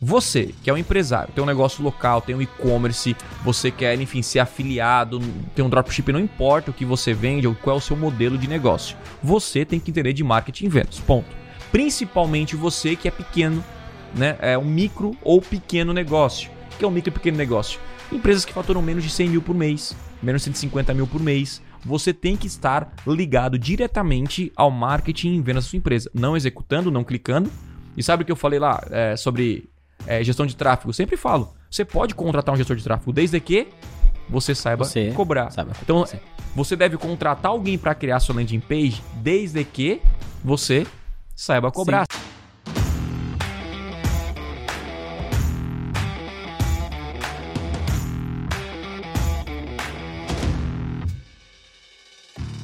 Você, que é um empresário, tem um negócio local, tem um e-commerce, você quer, enfim, ser afiliado, tem um dropship, não importa o que você vende ou qual é o seu modelo de negócio. Você tem que entender de marketing e vendas. Ponto. Principalmente você que é pequeno, né? É um micro ou pequeno negócio. O que é um micro e pequeno negócio? Empresas que faturam menos de 100 mil por mês, menos de 150 mil por mês. Você tem que estar ligado diretamente ao marketing e vendas da sua empresa. Não executando, não clicando. E sabe o que eu falei lá é, sobre é, gestão de tráfego? Sempre falo. Você pode contratar um gestor de tráfego desde que você saiba Você cobrar. saiba então, cobrar. você deve contratar alguém para criar sua landing page desde que você saiba cobrar.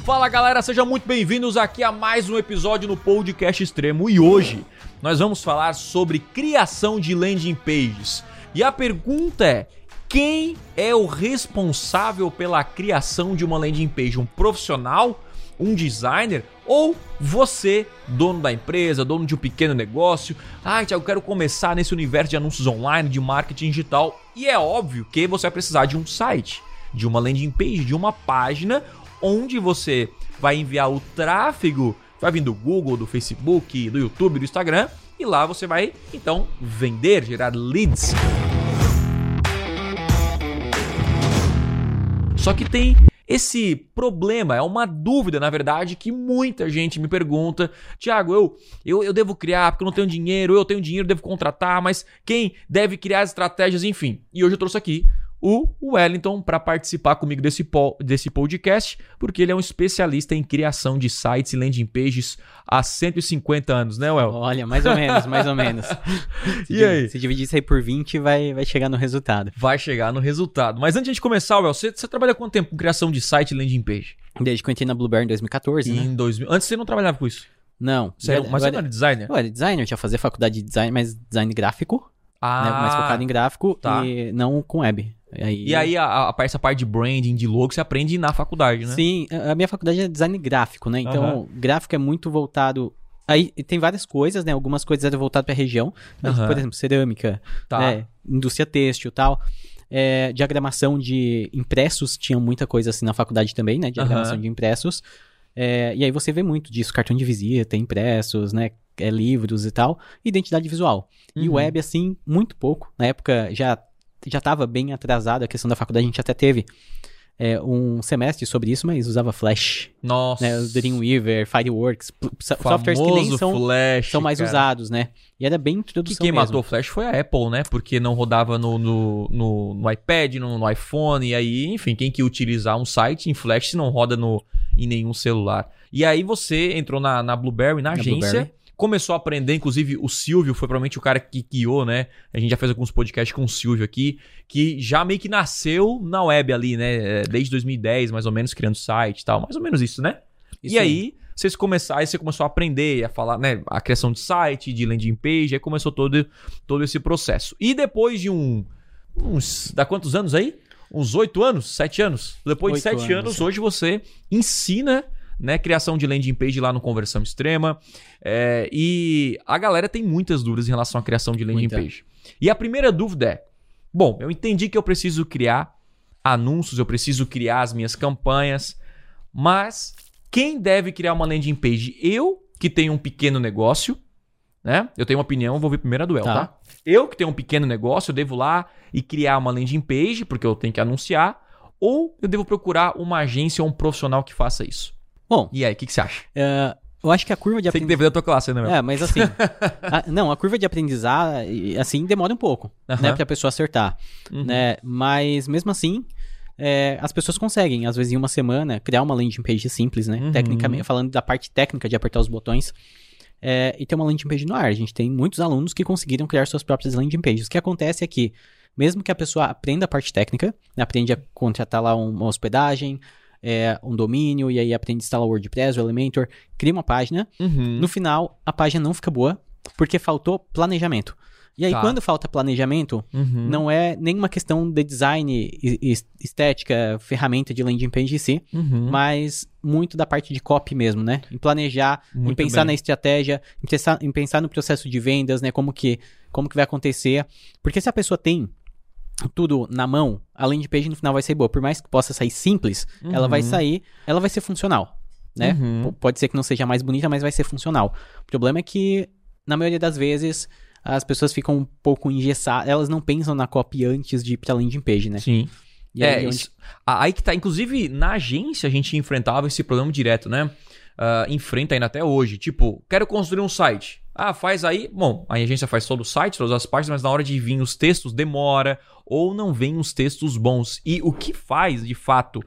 Fala galera, sejam muito bem-vindos aqui a mais um episódio no Podcast Extremo e hoje nós vamos falar sobre criação de landing pages. E a pergunta é: quem é o responsável pela criação de uma landing page? Um profissional? Um designer? Ou você, dono da empresa, dono de um pequeno negócio? Ah, Tiago, quero começar nesse universo de anúncios online, de marketing digital. E é óbvio que você vai precisar de um site, de uma landing page, de uma página onde você vai enviar o tráfego, vai vir do Google, do Facebook, do YouTube, do Instagram, e lá você vai então vender, gerar leads. Só que tem esse problema, é uma dúvida, na verdade, que muita gente me pergunta: Tiago, eu, eu, eu devo criar porque eu não tenho dinheiro, eu tenho dinheiro, devo contratar, mas quem deve criar as estratégias, enfim. E hoje eu trouxe aqui o Wellington para participar comigo desse, po desse podcast, porque ele é um especialista em criação de sites e landing pages há 150 anos, né, Well? Olha, mais ou menos, mais ou menos. Se E aí? Se dividir isso aí por 20, vai, vai chegar no resultado. Vai chegar no resultado. Mas antes de começar, Well, você, você trabalha quanto tempo com criação de site e landing page? Desde que eu entrei na Blueberry em 2014, né? Em 2000. Antes você não trabalhava com isso. Não. Você era- mas eu você não era, designer? eu era designer, eu tinha fazer faculdade de design, mas design gráfico, Ah, né? Mais focado em gráfico tá. e não com web. Aí, E aí, a, a, essa parte de branding, de logo, você aprende na faculdade, né? Sim, a a minha faculdade é design gráfico, né? Então, Aham. gráfico é muito voltado. Aí tem várias coisas, né? Algumas coisas eram voltadas para região, né? Aham. por exemplo, cerâmica, Tá. né? indústria têxtil e tal. É, diagramação de impressos, tinha muita coisa assim na faculdade também, né? Diagramação Aham. de impressos. É, e aí você vê muito disso, cartão de visita, impressos, né? É, livros e tal. Identidade visual. E Uhum. web, assim, muito pouco. Na época já já estava bem atrasada a questão da faculdade, a gente até teve é, um semestre sobre isso, mas usava Flash, Nossa. né? Dreamweaver, Fireworks, softwares que nem são, Flash, são mais cara. usados, né? E era bem Que introdução quem mesmo. matou o Flash foi a Apple, né? Porque não rodava no, no, no, no iPad, no, no iPhone, e aí, enfim, quem que utilizar um site em Flash se não roda no, em nenhum celular. E aí você entrou na, na Blueberry, na, Na agência, Blueberry. Começou a aprender, inclusive o Silvio foi provavelmente o cara que guiou, né? A gente já fez alguns podcasts com o Silvio aqui, que já meio que nasceu na web ali, né? É, Desde 2010, mais ou menos, criando site e tal. Mais ou menos isso, né? Isso e aí, vocês começaram, aí você começou a aprender a falar, né, a criação de site, de landing page, aí começou todo, todo esse processo. E depois de um uns dá quantos anos aí? Uns oito anos, sete anos. Depois de sete anos. anos, hoje você ensina, né, criação de landing page lá no Conversão Extrema. É, e a galera tem muitas dúvidas em relação à criação de landing Muita. page. E a primeira dúvida é: bom, eu entendi que eu preciso criar anúncios, eu preciso criar as minhas campanhas, mas quem deve criar uma landing page? Eu, que tenho um pequeno negócio, né? Eu tenho uma opinião, vou ver primeiro a duel, tá. Tá. Eu que tenho um pequeno negócio, eu devo lá e criar uma landing page, porque eu tenho que anunciar, ou eu devo procurar uma agência ou um profissional que faça isso. Bom, E aí, o que, que você acha? é, eu acho que a curva de Você tem que defender a tua classe, né, meu? É, mas assim, a- não, a curva de aprendizado, assim, demora um pouco, Aham. né, pra pessoa acertar, Uhum. né, mas mesmo assim, é, as pessoas conseguem, às vezes em uma semana, criar uma landing page simples, né, Uhum. tecnicamente, falando da parte técnica de apertar os botões, é, e ter uma landing page no ar. A gente tem muitos alunos que conseguiram criar suas próprias landing pages. O que acontece é que, mesmo que a pessoa aprenda a parte técnica, né, aprende a contratar lá um- uma hospedagem, é, um domínio, e aí aprende a instalar o WordPress, o Elementor, cria uma página, Uhum. no final, a página não fica boa porque faltou planejamento. E aí, Tá. quando falta planejamento, Uhum. não é nenhuma questão de design, estética, ferramenta de landing page em si, Uhum. mas muito da parte de copy mesmo, né? Em planejar, em Muito pensar bem. na estratégia, em pensar, em pensar no processo de vendas, né? Como que, como que vai acontecer. Porque se a pessoa tem tudo na mão, a landing page no final vai ser boa. Por mais que possa sair simples, ela vai Uhum. sair, ela vai ser funcional, né? Uhum. Pode ser que não seja mais bonita, mas vai ser funcional. O problema é que, na maioria das vezes, as pessoas ficam um pouco engessadas, elas não pensam na copy antes de ir pra landing page, né? Sim. E é, aí, onde- isso- aí que tá. Inclusive, na agência a gente enfrentava esse problema direto, né? Ah, enfrenta ainda até hoje. Tipo, quero construir um site. Ah, faz aí. Bom, a agência faz todo o site, todas as partes, mas na hora de vir os textos demora ou não vem os textos bons. E o que faz, de fato,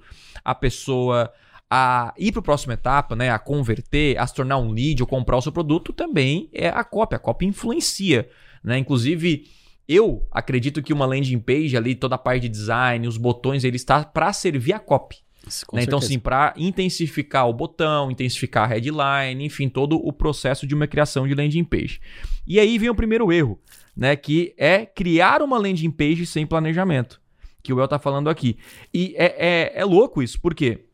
a pessoa a ir para a próxima etapa, né, a converter, a se tornar um lead ou comprar o seu produto também é a cópia. A cópia influencia, né? Inclusive, eu acredito que uma landing page ali, toda a parte de design, os botões, ele está para servir a copy. Com né? Então, sim, para intensificar o botão, intensificar a headline, enfim, todo o processo de uma criação de landing page. E aí vem o primeiro erro, né? Que é criar uma landing page sem planejamento. Que o El tá falando aqui. E é, é, é louco isso, porque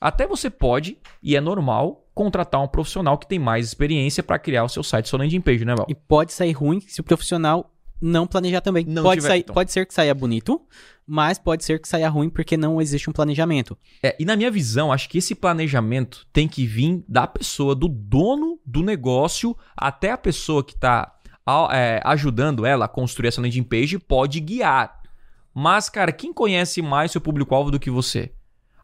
até você pode, e é normal, contratar um profissional que tem mais experiência para criar o seu site, sua landing page, né, Val? E pode sair ruim se o profissional não planejar também. Não pode, tiver- sair, então. pode ser que saia bonito, mas pode ser que saia ruim porque não existe um planejamento. É, e na minha visão, acho que esse planejamento tem que vir da pessoa, do dono do negócio, até a pessoa que está ajudando ela a construir essa landing page pode guiar. Mas, cara, quem conhece mais seu público-alvo do que você?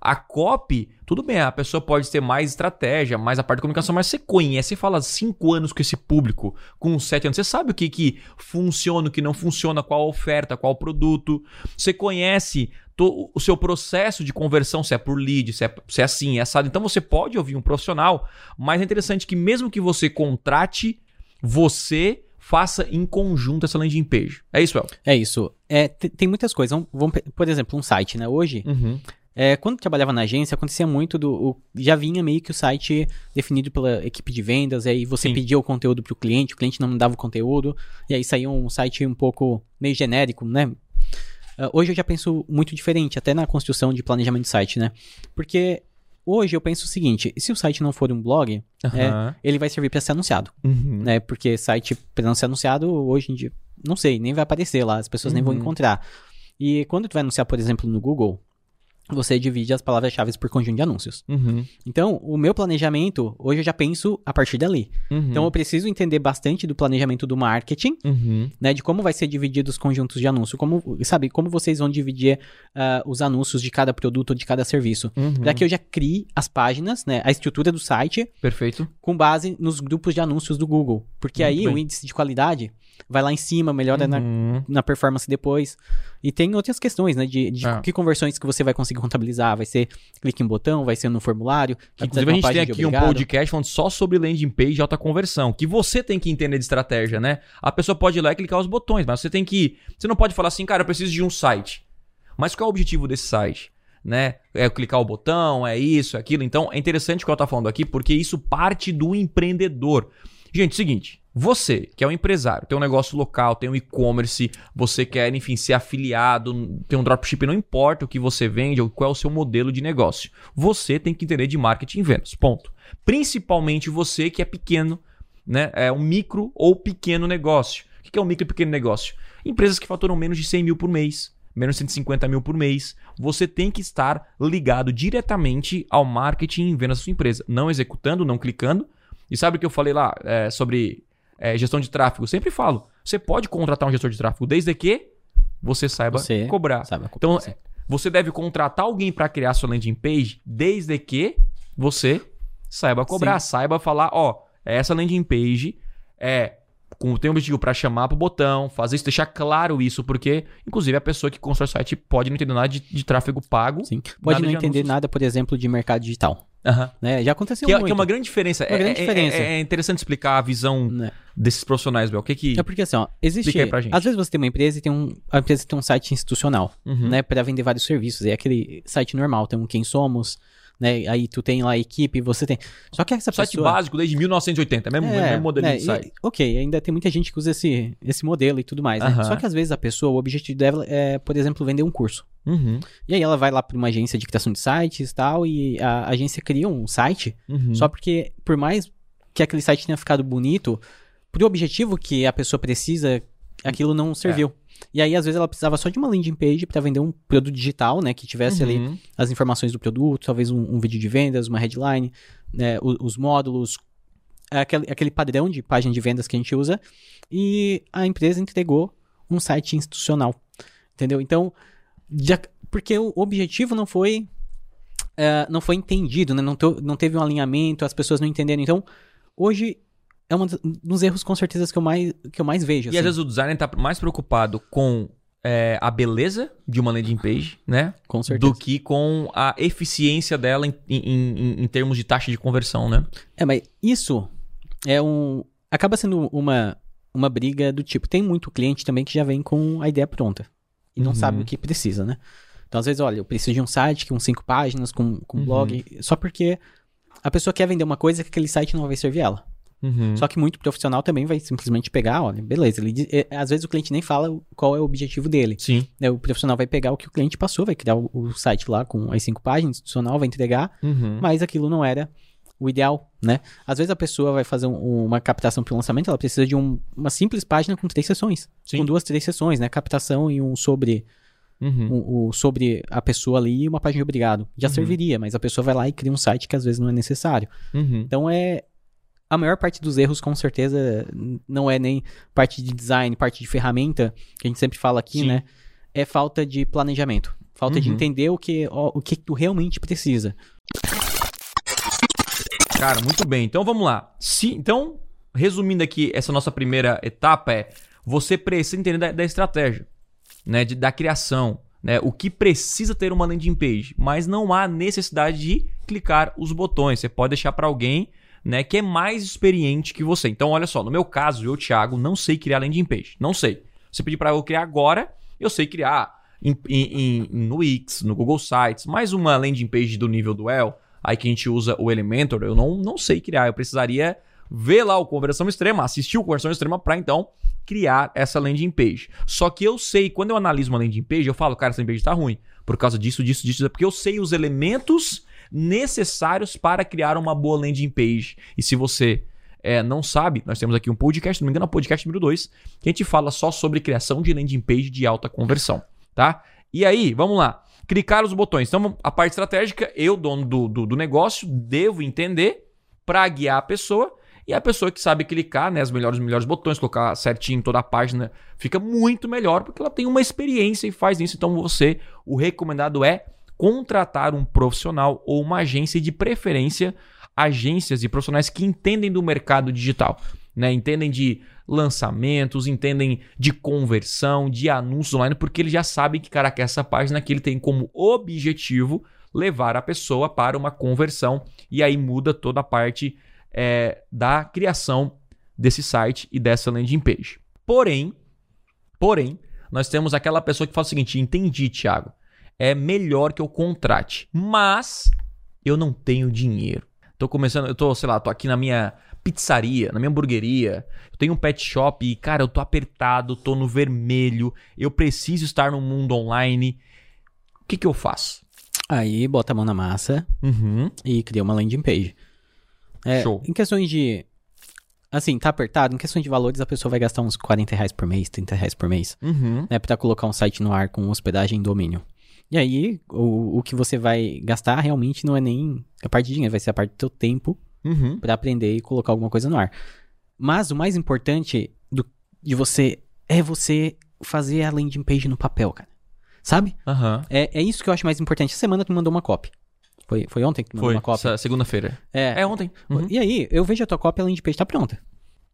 A copy, tudo bem, a pessoa pode ter mais estratégia, mais a parte de comunicação, mas você conhece, você fala cinco anos com esse público, com sete anos, você sabe o que, que funciona, o que não funciona, qual oferta, qual produto. Você conhece to- o seu processo de conversão, se é por lead, se é, se é assim, é assado. Então você pode ouvir um profissional, mas é interessante que mesmo que você contrate, você faça em conjunto essa landing page. É isso, El? É isso. É, te- tem muitas coisas. Vamos, por exemplo, um site, né? Hoje, Uhum. É, quando trabalhava na agência, acontecia muito do. o- já vinha meio que o site definido pela equipe de vendas, e aí você Sim. pedia o conteúdo pro cliente, o cliente não mandava o conteúdo, e aí saía um site um pouco meio genérico, né? Ah, hoje eu já penso muito diferente, até na construção de planejamento de site, né? Porque hoje eu penso o seguinte: se o site não for um blog, Aham. ele vai servir para ser anunciado, Uhum. né? Porque site para não ser anunciado, hoje em dia, não sei, nem vai aparecer lá, as pessoas nem vão Uhum. encontrar. E quando tu vai anunciar, por exemplo, no Google, você divide as palavras-chave por conjunto de anúncios. Uhum. Então, o meu planejamento, hoje eu já penso a partir dali. Uhum. Então, eu preciso entender bastante do planejamento do marketing, Uhum. né? De como vai ser dividido os conjuntos de anúncio. Como, sabe, como vocês vão dividir ah, os anúncios de cada produto ou de cada serviço. Uhum. Para que eu já crie as páginas, né? A estrutura do site Perfeito. com base nos grupos de anúncios do Google. Porque Muito aí bem. o índice de qualidade vai lá em cima, melhora na, Uhum. na performance depois. E tem outras questões, né? De, de É. que conversões que você vai conseguir contabilizar. Vai ser clique em botão, vai ser no formulário. precisar Inclusive, a gente tem aqui um podcast falando só sobre landing page e alta conversão, que você tem que entender de estratégia, né? A pessoa pode ir lá e clicar os botões, mas você tem que. Você não pode falar assim, cara, eu preciso de um site. Mas qual é o objetivo desse site? Né? É clicar o botão, é isso, é aquilo. Então, é interessante o que eu tô falando aqui, porque isso parte do empreendedor. Gente, seguinte, você que é um empresário, tem um negócio local, tem um e-commerce, você quer, enfim, ser afiliado, tem um dropship, não importa o que você vende ou qual é o seu modelo de negócio. Você tem que entender de marketing e vendas, ponto. Principalmente você que é pequeno, né? É um micro ou pequeno negócio. O que é um micro e pequeno negócio? Empresas que faturam menos de 100 mil por mês, menos de 150 mil por mês. Você tem que estar ligado diretamente ao marketing e vendas da sua empresa. Não executando, não clicando. E sabe o que eu falei lá é, sobre é, gestão de tráfego? Eu sempre falo. Você pode contratar um gestor de tráfego desde que você saiba Você cobrar. Sabe, a Então, você deve contratar alguém para criar sua landing page desde que você saiba cobrar, saiba falar, ó, essa landing page é com tem um objetivo para chamar pro botão, fazer isso, deixar claro isso, porque inclusive a pessoa que constrói o site pode não entender nada de, de tráfego pago. Sim. Pode não de entender anúncios. nada, por exemplo, de mercado digital. Aham. Né? Já aconteceu Que, é, muito. que é uma grande diferença. Uma É- grande é, diferença. É, é interessante explicar a visão Né? desses profissionais, Bel. O que que. É porque assim, ó, existe. Às vezes você tem uma empresa e tem um. A empresa tem um site institucional, Uhum. né? Pra vender vários serviços. É aquele site normal, tem um Quem Somos, né? Aí tu tem lá a equipe, você tem. Só que essa Site pessoa... básico desde 1980, mesmo, É, mesmo modelo né, de site. e- ok, ainda tem muita gente que usa esse, esse modelo e tudo mais, né? Só que às vezes a pessoa, o objetivo dela é, por exemplo, vender um curso. Uhum, E aí ela vai lá para uma agência de criação de sites e tal, e a agência cria um site, uhum. só porque, por mais que aquele site tenha ficado bonito, pro objetivo que a pessoa precisa, aquilo não serviu. E aí, às vezes, ela precisava só de uma landing page para vender um produto digital, né? Que tivesse ali Uhum. as informações do produto, talvez um, um vídeo de vendas, uma headline, né, o- os, módulos, aquele, aquele padrão de página de vendas que a gente usa, e a empresa entregou um site institucional, entendeu? Então, já- porque o objetivo não foi eh, não foi entendido, né? não, to- não teve um alinhamento, as pessoas não entenderam. Então, hoje é um dos- dos erros com certeza que eu mais, que eu mais vejo. E assim. às vezes o designer tá mais preocupado com é, a beleza de uma landing page, né? com certeza. Do que com a eficiência dela em, em- em- em termos de taxa de conversão, né? É, mas isso é um. Acaba sendo uma, uma briga do tipo. Tem muito cliente também que já vem com a ideia pronta. E não Uhum. sabe o que precisa, né? Então, às vezes, olha, eu preciso de um site com cinco páginas, com, com Uhum. blog, só porque a pessoa quer vender uma coisa que aquele site não vai servir ela. Uhum. Só que muito profissional também vai simplesmente pegar, olha, beleza. Ele, é, às vezes o cliente nem fala qual é o objetivo dele. Sim. né? O profissional vai pegar o que o cliente passou, vai criar o, o site lá com as cinco páginas, institucional, vai entregar, Uhum. mas aquilo não era o ideal, né? Às vezes a pessoa vai fazer um- uma captação para o lançamento, ela precisa de um- uma simples página com três sessões. Sim. Com duas, três sessões, né? Captação e um sobre, Uhum. um- o sobre a pessoa ali e uma página de obrigado. Já Uhum. serviria, mas a pessoa vai lá e cria um site que às vezes não é necessário. Uhum. Então é. A maior parte dos erros, com certeza, não é nem parte de design, parte de ferramenta, que a gente sempre fala aqui, Sim. né? É falta de planejamento. Falta de Uhum. entender o que, ó, o que tu realmente precisa. Cara, muito bem. Então vamos lá. Se, então, resumindo aqui, essa nossa primeira etapa é você precisa entender da, da estratégia, né, de- da criação, né, o que precisa ter uma landing page, mas não há necessidade de clicar os botões. Você pode deixar para alguém, né, que é mais experiente que você. Então, olha só, no meu caso, eu, Thiago, não sei criar landing page, não sei. Você pedir para eu criar agora, eu sei criar em, em- em- no Wix, no Google Sites, mais uma landing page do nível do El, aí que a gente usa o Elementor, eu não, não sei criar. Eu precisaria ver lá o Conversão Extrema, assistir o Conversão Extrema para então criar essa landing page. Só que eu sei, quando eu analiso uma landing page, eu falo, cara, essa landing page tá ruim. Por causa disso, disso, disso, é porque eu sei os elementos necessários para criar uma boa landing page. E se você é, não sabe, nós temos aqui um podcast, não me engano, é o podcast número 2, que a gente fala só sobre criação de landing page de alta conversão, tá? E aí, vamos lá. Clicar os botões. Então, a parte estratégica, eu, dono do, do, do negócio, devo entender para guiar a pessoa. E a pessoa que sabe clicar, né, os melhores, melhores botões, colocar certinho em toda a página, fica muito melhor porque ela tem uma experiência e faz isso. Então, você, o recomendado é contratar um profissional ou uma agência de preferência, agências e profissionais que entendem do mercado digital, né? Entendem de lançamentos, entendem de conversão, de anúncios online, porque eles já sabem que, cara, que essa página que ele tem como objetivo levar a pessoa para uma conversão e aí muda toda a parte é, da criação desse site e dessa landing page. Porém, porém, nós temos aquela pessoa que fala o seguinte: entendi, Thiago, é melhor que eu contrate, mas eu não tenho dinheiro. Tô começando, eu tô, sei lá, tô aqui na minha pizzaria, na minha hamburgueria, eu tenho um pet shop e, cara, eu tô apertado, tô no vermelho, eu preciso estar no mundo online. O que que eu faço? Aí bota a mão na massa Uhum. e cria uma landing page. É, Show. Em questões de. Assim, tá apertado, em questões de valores, a pessoa vai gastar uns 40 reais por mês, 30 reais por mês, Uhum. né? Pra colocar um site no ar com hospedagem e domínio. E aí, o, o que você vai gastar realmente não é nem a parte de dinheiro, vai ser a parte do teu tempo Uhum. Pra aprender e colocar alguma coisa no ar. Mas o mais importante do, de você é você fazer a landing page no papel, cara. Sabe? Aham. É, é isso que eu acho mais importante. Essa semana tu me mandou uma copy. Foi, foi ontem que tu me mandou Foi, uma essa segunda-feira. É. É ontem. Uhum. E aí, eu vejo a tua cópia, a landing page tá pronta.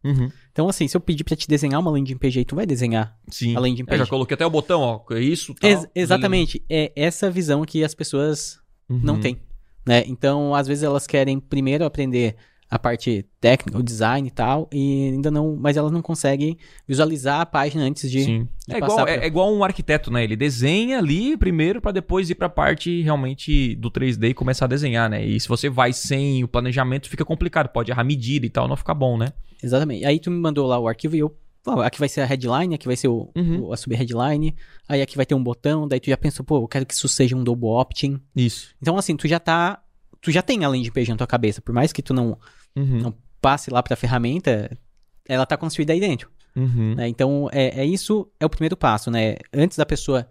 Uhum. Então, assim, se eu pedir pra te desenhar uma landing page aí, tu vai desenhar. Sim. A landing Eu já page. coloquei até o botão, ó. é Isso, tal. Ex- exatamente. É essa visão que as pessoas Uhum. não têm. Né? Então, às vezes elas querem primeiro aprender a parte técnica, o design e tal, e ainda não, mas ela não consegue visualizar a página antes de, Sim. de É igual, pra- é, é igual um arquiteto, né? Ele desenha ali primeiro pra depois ir pra parte realmente do 3D e começar a desenhar, né? E se você vai sem o planejamento, fica complicado. Pode errar medida e tal, não fica bom, né? Exatamente. Aí tu me mandou lá o arquivo e eu, aqui vai ser a headline, aqui vai ser o, Uhum. o- a sub-headline, aí aqui vai ter um botão, daí tu já pensou, pô, eu quero que isso seja um double opt-in. Isso. Então assim, tu já tá, tu já tem a landing page na tua cabeça, por mais que tu não, Uhum. não passe lá pra ferramenta, ela tá construída aí dentro. Uhum. né? Então, é, é isso, é o primeiro passo, né? Antes da pessoa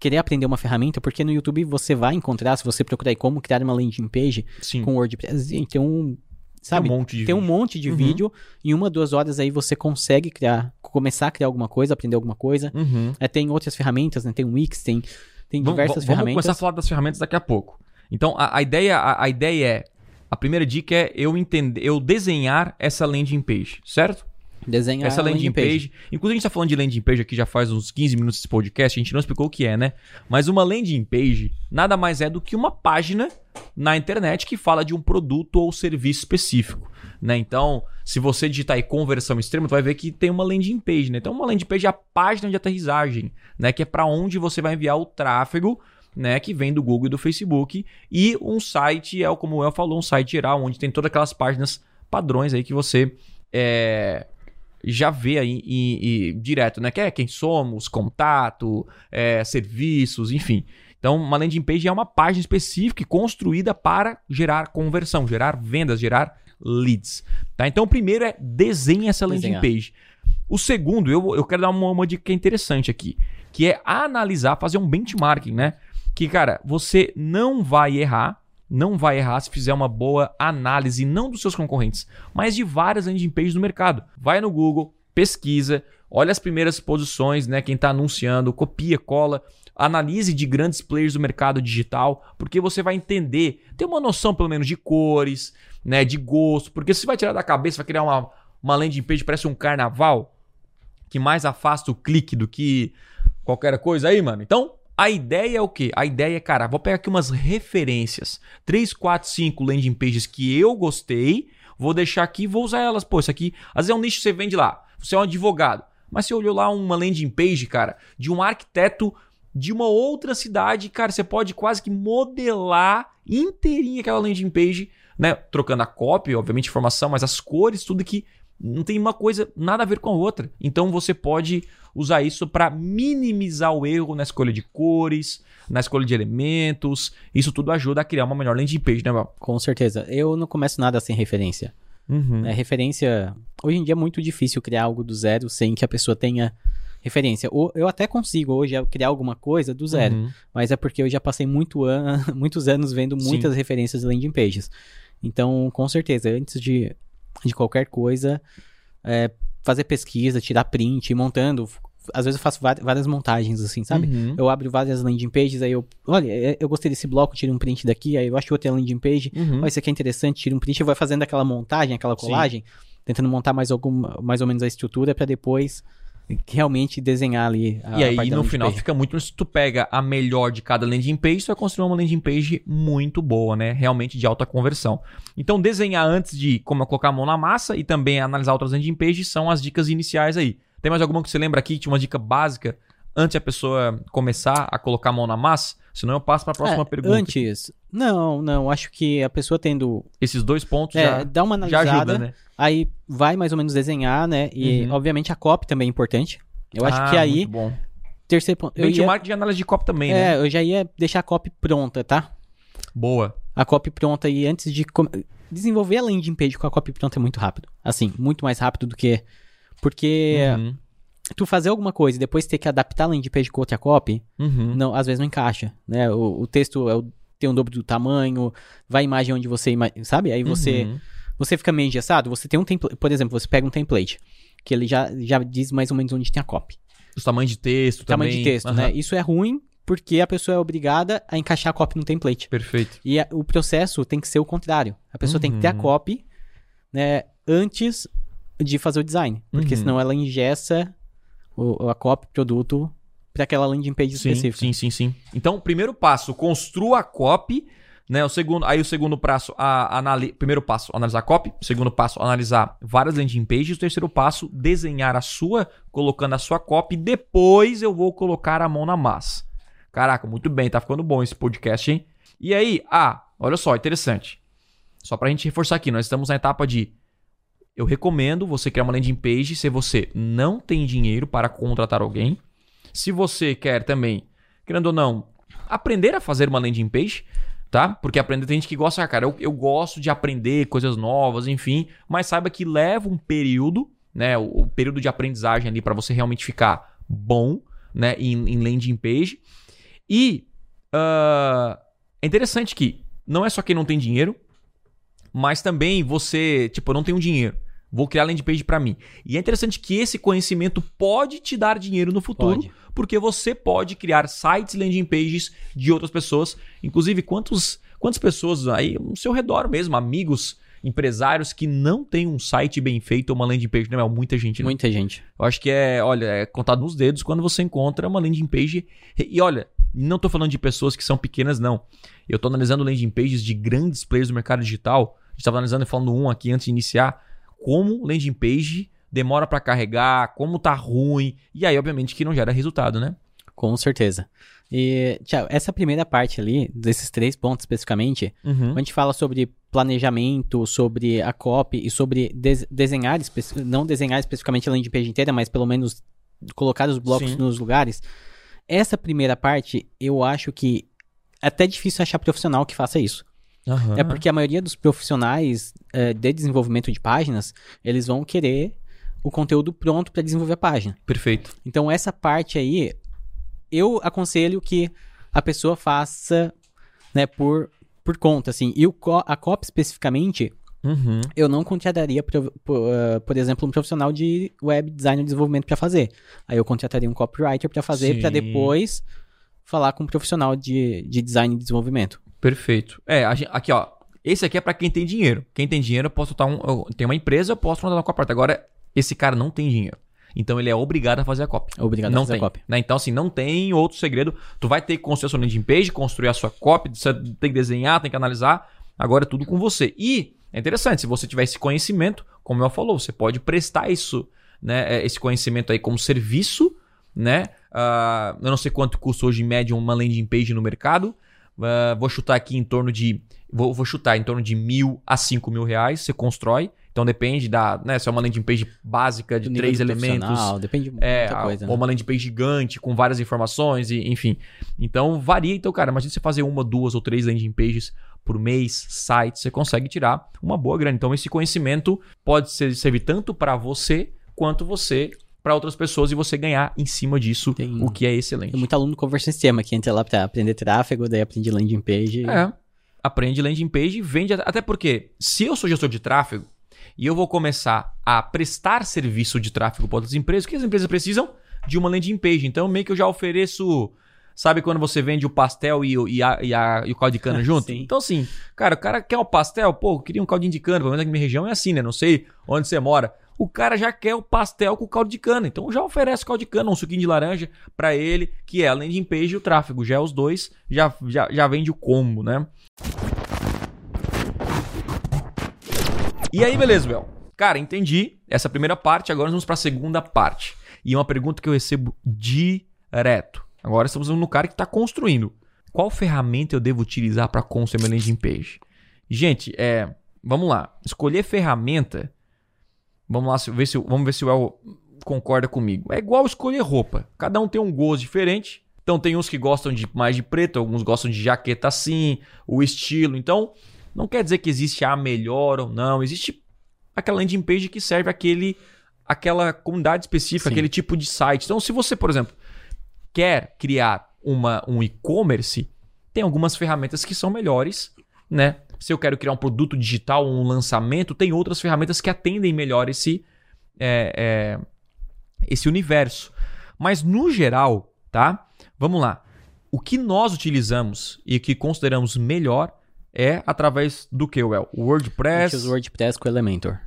querer aprender uma ferramenta, porque no YouTube você vai encontrar, se você procurar aí como criar uma landing page Sim. com WordPress, um, sabe? Tem um monte de Tem um vídeo. monte de Uhum. vídeo, em uma, duas horas aí você consegue criar, começar a criar alguma coisa, aprender alguma coisa. Uhum. É, tem outras ferramentas, né? Tem o Wix, tem, tem Vamos, diversas vamos ferramentas. começar a falar das ferramentas daqui a pouco. Então, a, a ideia, a, a ideia é. A primeira dica é eu entender, eu desenhar essa landing page, certo? Desenhar essa a landing page. Inclusive, a gente tá falando de landing page aqui já faz uns 15 minutos desse podcast, a gente não explicou o que é, né? Mas uma landing page nada mais é do que uma página na internet que fala de um produto ou serviço específico, né? Então, se você digitar aí conversão extrema, tu vai ver que tem uma landing page, né? Então, uma landing page é a página de aterrissagem, né? Que é para onde você vai enviar o tráfego né, que vem do Google e do Facebook, e um site, é como o El falou, um site geral, onde tem todas aquelas páginas padrões aí que você é, já vê aí e, e direto, né? Que é quem somos, contato, é, serviços, enfim. Então, uma landing page é uma página específica e construída para gerar conversão, gerar vendas, gerar leads. Tá? Então, o primeiro é desenhe essa landing Desenhar. page. O segundo, eu, eu quero dar uma, uma dica interessante aqui, que é analisar, fazer um benchmarking, né? Que, cara, você não vai errar, não vai errar se fizer uma boa análise, não dos seus concorrentes, mas de várias landing pages do mercado. Vai no Google, pesquisa, olha as primeiras posições, né? Quem está anunciando, copia, cola, analise de grandes players do mercado digital, porque você vai entender, ter uma noção pelo menos de cores, né? De gosto, porque se vai tirar da cabeça, vai criar uma, uma landing page parece um carnaval, que mais afasta o clique do que qualquer coisa aí, mano. Então, a ideia é o quê? A ideia é, cara, vou pegar aqui umas referências. 3, 4, 5 landing pages que eu gostei. Vou deixar aqui e vou usar elas. Pô, isso aqui, às vezes é um nicho que você vende lá. Você é um advogado. Mas você olhou lá uma landing page, cara, de um arquiteto de uma outra cidade, cara, você pode quase que modelar inteirinha aquela landing page, né? Trocando a copy, obviamente, informação, mas as cores, tudo que não tem uma coisa nada a ver com a outra. Então você pode usar isso para minimizar o erro na escolha de cores, na escolha de elementos. Isso tudo ajuda a criar uma melhor landing page, né, Val? Com certeza. Eu não começo nada sem referência. Uhum. né? Referência. Hoje em dia é muito difícil criar algo do zero sem que a pessoa tenha referência. Ou eu até consigo hoje criar alguma coisa do zero, Uhum. mas é porque eu já passei muito an muitos anos vendo Sim. muitas referências de landing pages. Então, com certeza, antes de, de qualquer coisa, é, fazer pesquisa, tirar print, ir montando. Às vezes eu faço várias montagens, assim, sabe? Uhum. Eu abro várias landing pages, aí eu. Olha, é, eu gostei desse bloco, tiro um print daqui, aí eu acho outra landing page. Uhum. Ó, isso aqui é interessante, tira um print e vai fazendo aquela montagem, aquela Sim. colagem, tentando montar mais, algum, mais ou menos a estrutura pra depois realmente desenhar ali a, E aí, no final, page. fica muito. Se tu pega a melhor de cada landing page, tu vai construir uma landing page muito boa, né? Realmente de alta conversão. Então, desenhar antes de como colocar a mão na massa e também analisar outras landing pages são as dicas iniciais aí. Tem mais alguma que você lembra aqui? Tinha uma dica básica antes a pessoa começar a colocar a mão na massa? Senão eu passo para a próxima É, pergunta. Antes, não, não, acho que a pessoa tendo. Esses dois pontos É, já, dá uma já analisada, ajuda, né? Aí vai mais ou menos desenhar, né? E, Uhum. obviamente, a copy também é importante. Eu acho Ah, que aí, muito bom. terceiro ponto. Eu ia, Benchmark de análise de copo também, é, né? eu já ia deixar a copy pronta, tá? Boa. a copy pronta e antes de com- desenvolver a landing page com a copy pronta é muito rápido. Assim, muito mais rápido do que porque Uhum. tu fazer alguma coisa e depois ter que adaptar a landing page com outra copy, Uhum. não, às vezes não encaixa, né? O, o texto é o- tem um dobro do tamanho, vai a imagem onde você, ima- sabe? Aí você Uhum. Você fica meio engessado, você tem um template, por exemplo, você pega um template que ele já já diz mais ou menos onde tem a copy. Os tamanhos de texto Tamanho também. de texto, Aham. né? Isso é ruim porque a pessoa é obrigada a encaixar a copy no template. Perfeito. E a- o processo tem que ser o contrário. A pessoa tem que ter a Uhum. copy, né, antes de fazer o design. Porque Uhum. senão ela ingessa o, a copy produto para aquela landing page Sim, específica. sim, sim, sim. Então, primeiro passo, construa a copy, Né, o segundo, aí o segundo passo, a, anali, primeiro passo, analisar a copy. Segundo passo, analisar várias landing pages. O terceiro passo, desenhar a sua, colocando a sua copy. Depois eu vou colocar a mão na massa. Caraca, muito bem, tá ficando bom esse podcast, hein? E aí, ah, olha só, interessante. Só pra gente reforçar aqui, nós estamos na etapa de eu recomendo você criar uma landing page se você não tem dinheiro para contratar alguém. Se você quer também, querendo ou não, aprender a fazer uma landing page, tá? Porque aprender tem gente que gosta, ah, cara, eu, eu gosto de aprender coisas novas, enfim, mas saiba que leva um período, né? O, o período de aprendizagem ali para você realmente ficar bom, né? Em, em landing page. E uh, é interessante que não é só quem não tem dinheiro, mas também você, tipo, não tenho dinheiro. Vou criar landing page para mim. E é interessante que esse conhecimento pode te dar dinheiro no futuro, pode. porque você pode criar sites landing pages de outras pessoas. Inclusive, quantos, quantas pessoas aí no seu redor mesmo, amigos, empresários que não têm um site bem feito ou uma landing page, não é muita gente, né? Muita gente. Eu acho que é, olha, é contado nos dedos quando você encontra uma landing page. E olha, não estou falando de pessoas que são pequenas, não. Eu estou analisando landing pages de grandes players do mercado digital. A gente estava analisando e falando um aqui antes de iniciar como landing page demora para carregar, como tá ruim, e aí obviamente que não gera resultado, né? Com certeza. E, Tiago, essa primeira parte ali, desses três pontos especificamente, uhum. a gente fala sobre planejamento, sobre a copy e sobre de desenhar, não desenhar especificamente a landing page inteira, mas pelo menos colocar os blocos Sim. nos lugares. Essa primeira parte, eu acho que é até difícil achar profissional que faça isso. Uhum. É porque a maioria dos profissionais é, de desenvolvimento de páginas, eles vão querer o conteúdo pronto para desenvolver a página. Perfeito. Então essa parte aí, eu aconselho que a pessoa faça, né, por, por conta, assim. E o, a copy especificamente, uhum. eu não contrataria, por, por, por, exemplo, um profissional de web design e desenvolvimento para fazer. Aí eu contrataria um copywriter para fazer, para depois falar com um profissional de, de design e desenvolvimento. Perfeito. É, aqui ó, esse aqui é para quem tem dinheiro. Quem tem dinheiro, eu posso estar um, eu tenho uma empresa, eu posso contratar com a parte. Agora, esse cara não tem dinheiro. Então ele é obrigado a fazer a cópia. Obrigado não a fazer tem, a cópia. Né? Então, assim, não tem outro segredo. Tu vai ter que construir a sua landing page, construir a sua cópia, você tem que desenhar, tem que analisar. Agora é tudo com você. E é interessante, se você tiver esse conhecimento, como eu falou, você pode prestar isso, né? É, esse conhecimento aí como serviço, né? Uh, eu não sei quanto custa hoje em média uma landing page no mercado. Uh, vou chutar aqui em torno de. Vou, vou, chutar em torno de mil a cinco mil reais. Você constrói. Então depende da. Né, se é uma landing page básica de três elementos. Depende de é, muita coisa. Né? Ou uma landing page gigante com várias informações, e, enfim. Então varia. Então, cara, imagina você fazer uma, duas ou três landing pages por mês, site, você consegue tirar uma boa grana. Então, esse conhecimento pode ser, servir tanto para você quanto você para outras pessoas e você ganhar em cima disso, Tem, o que é excelente. Tem muito aluno Conversion Sistema que entra lá para aprender tráfego, daí aprende landing page. É, aprende landing page e vende. Até porque, se eu sou gestor de tráfego e eu vou começar a prestar serviço de tráfego para outras empresas, o que as empresas precisam? De uma landing page. Então, meio que eu já ofereço. Sabe quando você vende o pastel e, e, a, e, a, e o caldo de cana junto? Então, assim, cara, o cara quer o pastel, pô, queria um caldinho de cana, pelo menos aqui na minha região é assim, né? Não sei onde você mora o cara já quer o pastel com caldo de cana. Então já oferece caldo de cana, um suquinho de laranja para ele, que é a landing page e o tráfego. Já é os dois, já, já, já vende o combo, né? E aí, beleza, Bel? Cara, entendi essa primeira parte, agora nós vamos para a segunda parte. E é uma pergunta que eu recebo direto. Agora estamos no cara que está construindo. Qual ferramenta eu devo utilizar para construir minha landing page? Gente, é, vamos lá. Escolher ferramenta Vamos lá, ver se, vamos ver se o El concorda comigo. É igual escolher roupa. Cada um tem um gosto diferente. Então tem uns que gostam de mais de preto, alguns gostam de jaqueta assim, o estilo. Então, não quer dizer que existe a melhor ou não. Existe aquela landing page que serve aquele aquela comunidade específica, Sim. aquele tipo de site. Então, se você, por exemplo, quer criar uma, um e-commerce, tem algumas ferramentas que são melhores, né? Se eu quero criar um produto digital, um lançamento, tem outras ferramentas que atendem melhor esse, é, é, esse universo. Mas no geral, tá? Vamos lá. O que nós utilizamos e que consideramos melhor é através do que, Well? O WordPress. o WordPress com o Elementor.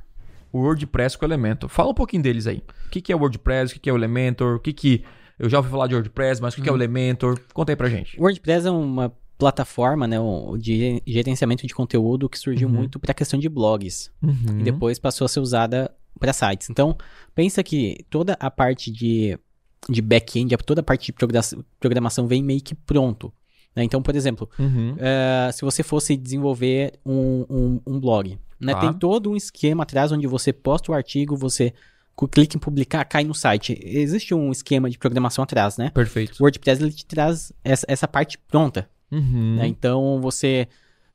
O WordPress com o Elementor. Fala um pouquinho deles aí. O que, que é o WordPress? O que, que é o Elementor? O que, que. Eu já ouvi falar de WordPress, mas o que, que é o uhum. Elementor? Conta aí pra gente. O WordPress é uma plataforma, né, de gerenciamento de conteúdo que surgiu Uhum. muito para a questão de blogs Uhum. e depois passou a ser usada para sites. Então, pensa que toda a parte de, de back-end, toda a parte de progra- programação vem meio que pronto. né? Então, por exemplo, Uhum. eh, se você fosse desenvolver um, um, um blog, né, Tá. tem todo um esquema atrás onde você posta o artigo, você clica em publicar, cai no site. Existe um esquema de programação atrás, né? Perfeito. O WordPress ele te traz essa, essa parte pronta. Uhum. né? Então você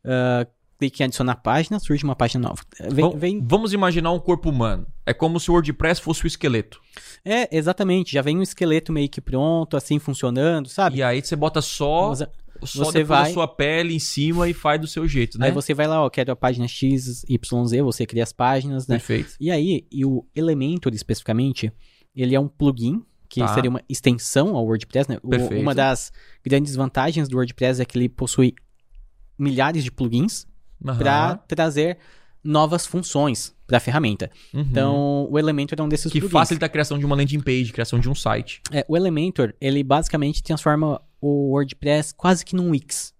ah, clica em adicionar página, surge uma página nova. Vem, Vam- vem- Vamos imaginar um corpo humano. É como se o WordPress fosse o esqueleto. É, exatamente. Já vem um esqueleto meio que pronto, assim, funcionando, sabe? E aí você bota só, Você- só você vai- a sua pele em cima e faz do seu jeito, né? Aí você vai lá, ó, quero a página X, Y, Z, você cria as páginas, né? Perfeito. E aí, e o Elementor especificamente, ele é um plugin que Tá. seria uma extensão ao WordPress, né? Perfeito. uma das grandes vantagens do WordPress é que ele possui milhares de plugins Aham. para trazer novas funções para a ferramenta. Uhum. Então, o Elementor é um desses que plugins. facilita a criação de uma landing page, criação de um site. É, o Elementor, ele basicamente transforma o WordPress quase que num Wix,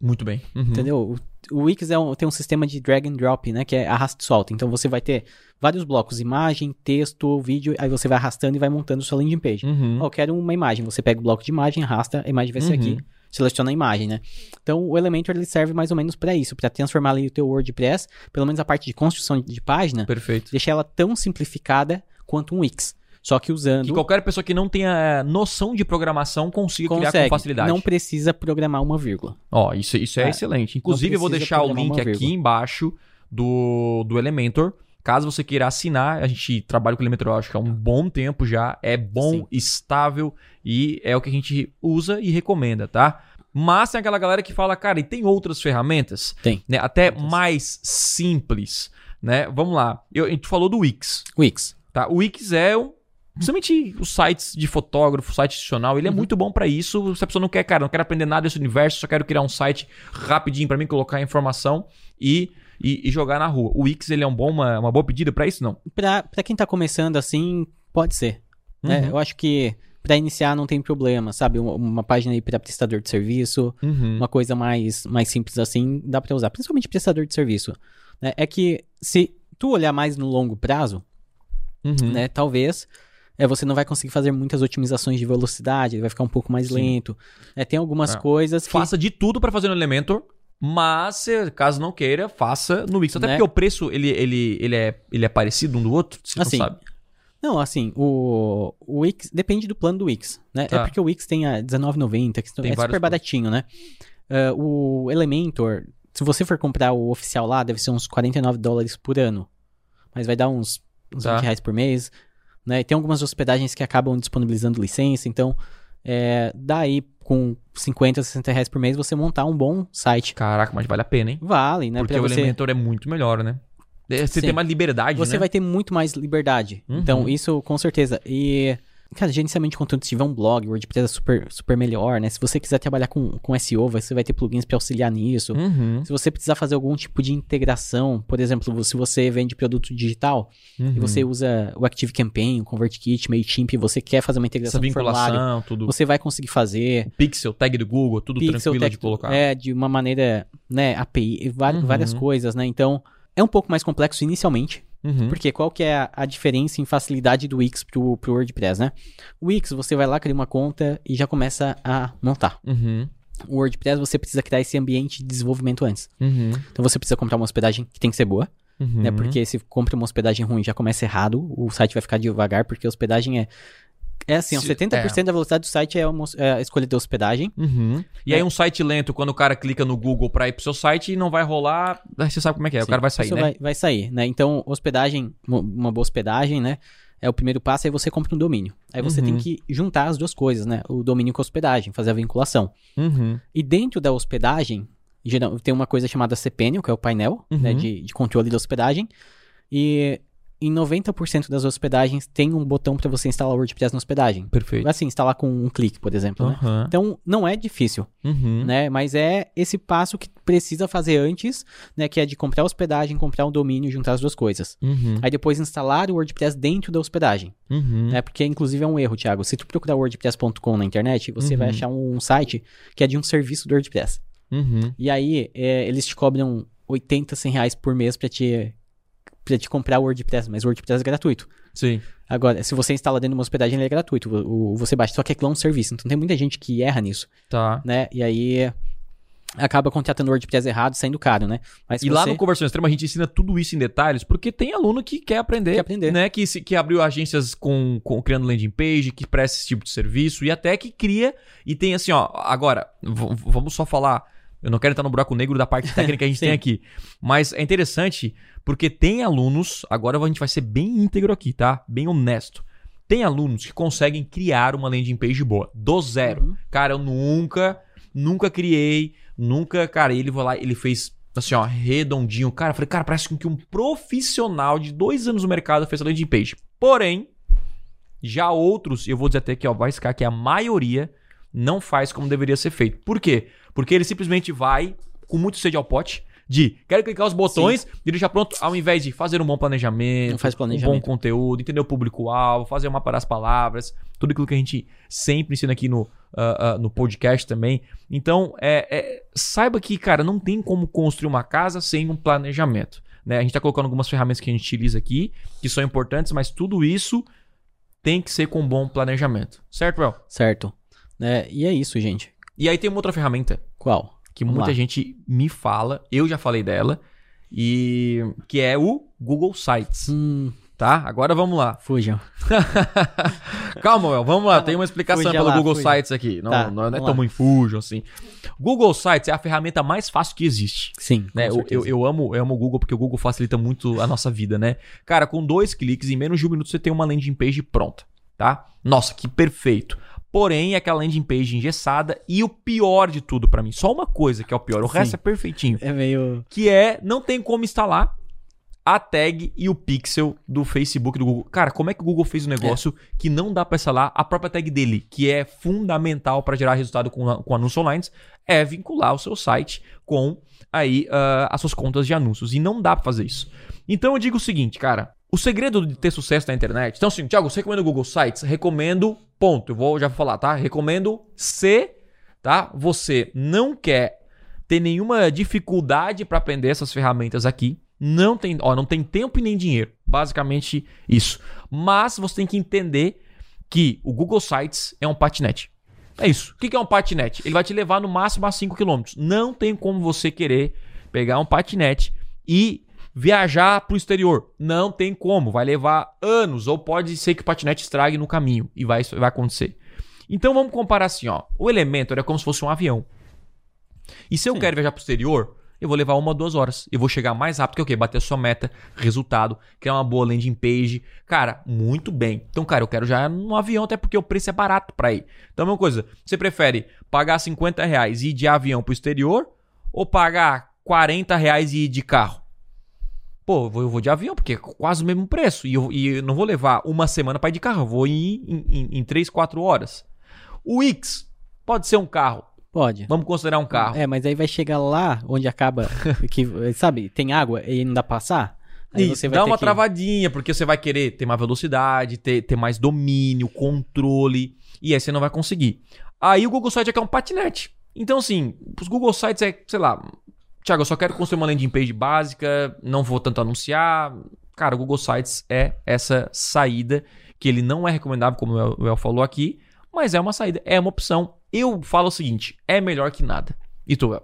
Muito bem. Uhum. entendeu? O, Wix é um- tem um sistema de drag and drop, né, que é arrasta e solta. Então, você vai ter vários blocos, imagem, texto, vídeo, aí você vai arrastando e vai montando sua landing page. Uhum. Ó, eu quero uma imagem, você pega o bloco de imagem, arrasta, a imagem vai ser Uhum. aqui, seleciona a imagem, né? Então, o Elementor, ele serve mais ou menos para isso, para transformar ali o teu WordPress, pelo menos a parte de construção de página, Perfeito. deixar ela tão simplificada quanto um Wix. Só que usando Que qualquer pessoa que não tenha é, noção de programação consiga criar consegue. com facilidade. Não precisa programar uma vírgula. Ó, isso, isso é, É, excelente. Inclusive, eu vou deixar o link aqui embaixo do, do Elementor. Caso você queira assinar, a gente trabalha com o Elementor, acho que há um bom tempo já. É bom, Sim. estável e é o que a gente usa e recomenda, tá? Mas tem aquela galera que fala, cara, e tem outras ferramentas? Tem. Né? Até Outras. mais simples, né? Vamos lá. Eu, tu falou do Wix. Wix. Tá? O Wix é um. Principalmente os sites de fotógrafo, site institucional, ele é Uhum. muito bom pra isso. Se a pessoa não quer, cara, não quero aprender nada desse universo, só quero criar um site rapidinho pra mim, colocar a informação e, e, e jogar na rua. O Wix, ele é um bom, uma, uma boa pedida pra isso, não? Pra, pra quem tá começando assim, pode ser. né? Uhum. Eu acho que pra iniciar não tem problema, sabe? Uma, uma página aí pra prestador de serviço, Uhum. uma coisa mais, mais simples assim, dá pra usar. Principalmente prestador de serviço. né? É que se tu olhar mais no longo prazo, Uhum. né? Talvez é, você não vai conseguir fazer muitas otimizações de velocidade, ele vai ficar um pouco mais Sim. lento. É, tem algumas É. coisas que. Faça de tudo pra fazer no Elementor, mas caso não queira, faça no Wix. Até Né? porque o preço, ele, ele, ele, é, ele é parecido um do outro, você Assim, não sabe. Não, assim, o, o Wix depende do plano do Wix, né? Tá. É porque o Wix tem a R$19,90, que Tem é super baratinho, né? Ah, o Elementor, se você for comprar o oficial lá, deve ser uns 49 dólares por ano. Mas vai dar uns, uns Tá. 20 reais por mês. Né? E tem algumas hospedagens que acabam disponibilizando licença, então é, dá aí com 50, 60 reais por mês você montar um bom site. Caraca, mas vale a pena, hein? Vale, né? Porque pra o você... Elementor é muito melhor, né? É, Você Sim. tem mais liberdade, Você né? vai ter muito mais liberdade. Uhum. Então, isso com certeza. E, cara, gerenciamento de conteúdo, se tiver um blog, o WordPress é super, super melhor, né? Se você quiser trabalhar com, com SEO, você vai ter plugins para auxiliar nisso. Uhum, Se você precisar fazer algum tipo de integração, por exemplo, se você vende produto digital uhum. e você usa o ActiveCampaign, o ConvertKit, MailChimp, e você quer fazer uma Essa integração formulário, vinculação, tudo. você vai conseguir fazer. Pixel, tag do Google, tudo Pixel, tranquilo tech- de colocar. É, de uma maneira, né, API, va- Uhum. várias coisas, né? Então, é um pouco mais complexo inicialmente, Uhum. porque qual que é a, a diferença em facilidade do Wix pro, pro WordPress, né? O Wix, você vai lá, cria uma conta e já começa a montar. Uhum. O WordPress, você precisa criar esse ambiente de desenvolvimento antes. Uhum. Então, você precisa comprar uma hospedagem que tem que ser boa, Uhum. né? Porque se compra uma hospedagem ruim já começa errado, o site vai ficar devagar, porque a hospedagem é... É assim, Se- 70% da velocidade do site é, uma, é a escolha da hospedagem. Uhum. E É. aí um site lento, quando o cara clica no Google pra ir pro seu site, não vai rolar, você sabe como é que é, o Sim, cara vai sair, né? Vai, vai sair, né? Então, hospedagem, uma boa hospedagem, né? É o primeiro passo, aí você compra um domínio. Aí você Uhum. tem que juntar as duas coisas, né? O domínio com a hospedagem, fazer a vinculação. Uhum. E dentro da hospedagem, tem uma coisa chamada cPanel, que é o painel Uhum. né, de, de controle da hospedagem. E em 90% das hospedagens tem um botão para você instalar o WordPress na hospedagem. Perfeito. Assim, instalar com um clique, por exemplo, né? Aham. Então, não é difícil Uhum. né? Mas é esse passo que precisa fazer antes, né? Que é de comprar a hospedagem, comprar um domínio e juntar as duas coisas. Uhum. Aí depois instalar o WordPress dentro da hospedagem, Uhum. né? Porque inclusive é um erro, Thiago. Se tu procurar wordpress.com na internet, você Uhum. vai achar um site que é de um serviço do WordPress. Uhum. E aí, é, eles te cobram 80, 100 reais por mês pra te, pra te comprar o WordPress, mas o WordPress é gratuito. Sim. Agora, se você instala dentro de uma hospedagem, ele é gratuito. O, o- você baixa, só que aquilo é um serviço. Então tem muita gente que erra nisso, Tá. né? E aí acaba contratando o WordPress errado, saindo caro, né? Mas E lá você- no Conversão Extrema a gente ensina tudo isso em detalhes, porque tem aluno que quer aprender, Quer aprender. né? Que, se- que abriu agências com, com- criando landing page, que presta esse tipo de serviço e até que cria e tem assim, ó. Agora, vamos só falar. Eu não quero entrar no buraco negro da parte técnica que a gente tem aqui, mas é interessante porque tem alunos. Agora a gente vai ser bem íntegro aqui, tá? Bem honesto. Tem alunos que conseguem criar uma landing page boa, do zero. Uhum. Cara, eu nunca, nunca criei, nunca, cara, ele foi lá, ele fez assim, ó, redondinho. Cara, eu falei, cara, parece que um profissional de dois anos no mercado fez a landing page. Porém, já outros, eu vou dizer até que, ó, vai ficar que a maioria não faz como deveria ser feito. Por quê? Porque ele simplesmente vai com muito sede ao pote de quero clicar os botões e deixar pronto, ao invés de fazer um bom planejamento, faz um planejamento. bom conteúdo, entender o público-alvo, fazer uma para as palavras, tudo aquilo que a gente sempre ensina aqui no, ah, ah, no podcast também. Então, é, é, saiba que, cara, não tem como construir uma casa sem um planejamento. Né? A gente está colocando algumas ferramentas que a gente utiliza aqui, que são importantes, mas tudo isso tem que ser com um bom planejamento. Certo, Well? Certo. É, e é isso, gente. E aí tem uma outra ferramenta Qual? que Vamos muita lá. gente me fala, eu já falei dela, e que é o Google Sites, Hum, tá? Agora vamos lá. fujam. Calma, Well, vamos lá, tem uma explicação Fuja pelo lá, Google fuja. Sites aqui. Não, Tá, não, não é tão em fujo assim. Google Sites é a ferramenta mais fácil que existe. Sim, Né? Eu, eu, eu amo, eu amo o Google porque o Google facilita muito a nossa vida, né? Cara, com dois cliques, em menos de um minuto, você tem uma landing page pronta, tá? Nossa, que perfeito. Porém, é aquela landing page engessada e o pior de tudo pra mim, só uma coisa que é o pior, o Sim. resto é perfeitinho, É meio... que é não tem como instalar a tag e o pixel do Facebook do Google. Cara, como é que o Google fez um negócio que não dá pra instalar a própria tag dele, que é fundamental pra gerar resultado com, com anúncios online, é vincular o seu site com aí ah, as suas contas de anúncios e não dá pra fazer isso. Então eu digo o seguinte, cara, o segredo de ter sucesso na internet. Então assim, Thiago, você recomenda o Google Sites? Recomendo, ponto. Eu vou já vou falar, tá? Recomendo se, tá? Você não quer ter nenhuma dificuldade para aprender essas ferramentas aqui. Não tem, ó, não tem tempo e nem dinheiro. Basicamente isso. Mas você tem que entender que o Google Sites é um patinete. É isso. O que é um patinete? Ele vai te levar no máximo a 5 km. Não tem como você querer pegar um patinete e viajar para o exterior. Não tem como. Vai levar anos. Ou pode ser que o patinete estrague no caminho. E vai, vai acontecer. Então vamos comparar assim, ó. O Elementor é como se fosse um avião. E se eu Sim. quero viajar pro exterior, eu vou levar uma ou duas horas. Eu vou chegar mais rápido que o quê? Bater a sua meta, resultado, criar uma boa landing page. Cara, muito bem. Então, cara, eu quero já no avião, até porque o preço é barato pra ir. Então, a mesma coisa. Você prefere pagar 50 reais e ir de avião pro exterior ou pagar 40 reais e ir de carro? Pô, eu vou, de avião, porque é quase o mesmo preço. E eu, e eu não vou levar uma semana pra ir de carro. Eu vou ir em, em, em 3, 4 horas. O X pode ser um carro. Pode. Vamos considerar um carro. É, mas aí vai chegar lá onde acaba, que, sabe, tem água e não dá pra passar. Aí Isso, você vai dá uma que- travadinha, porque você vai querer ter mais velocidade, ter, ter mais domínio, controle, e aí você não vai conseguir. Aí o Google Sites é que é um patinete. Então, assim, os Google Sites é, sei lá, Thiago, eu só quero construir uma landing page básica, não vou tanto anunciar. Cara, o Google Sites é essa saída, que ele não é recomendável, como o El- falou aqui, mas é uma saída, é uma opção. Eu falo o seguinte, é melhor que nada. E tu, El?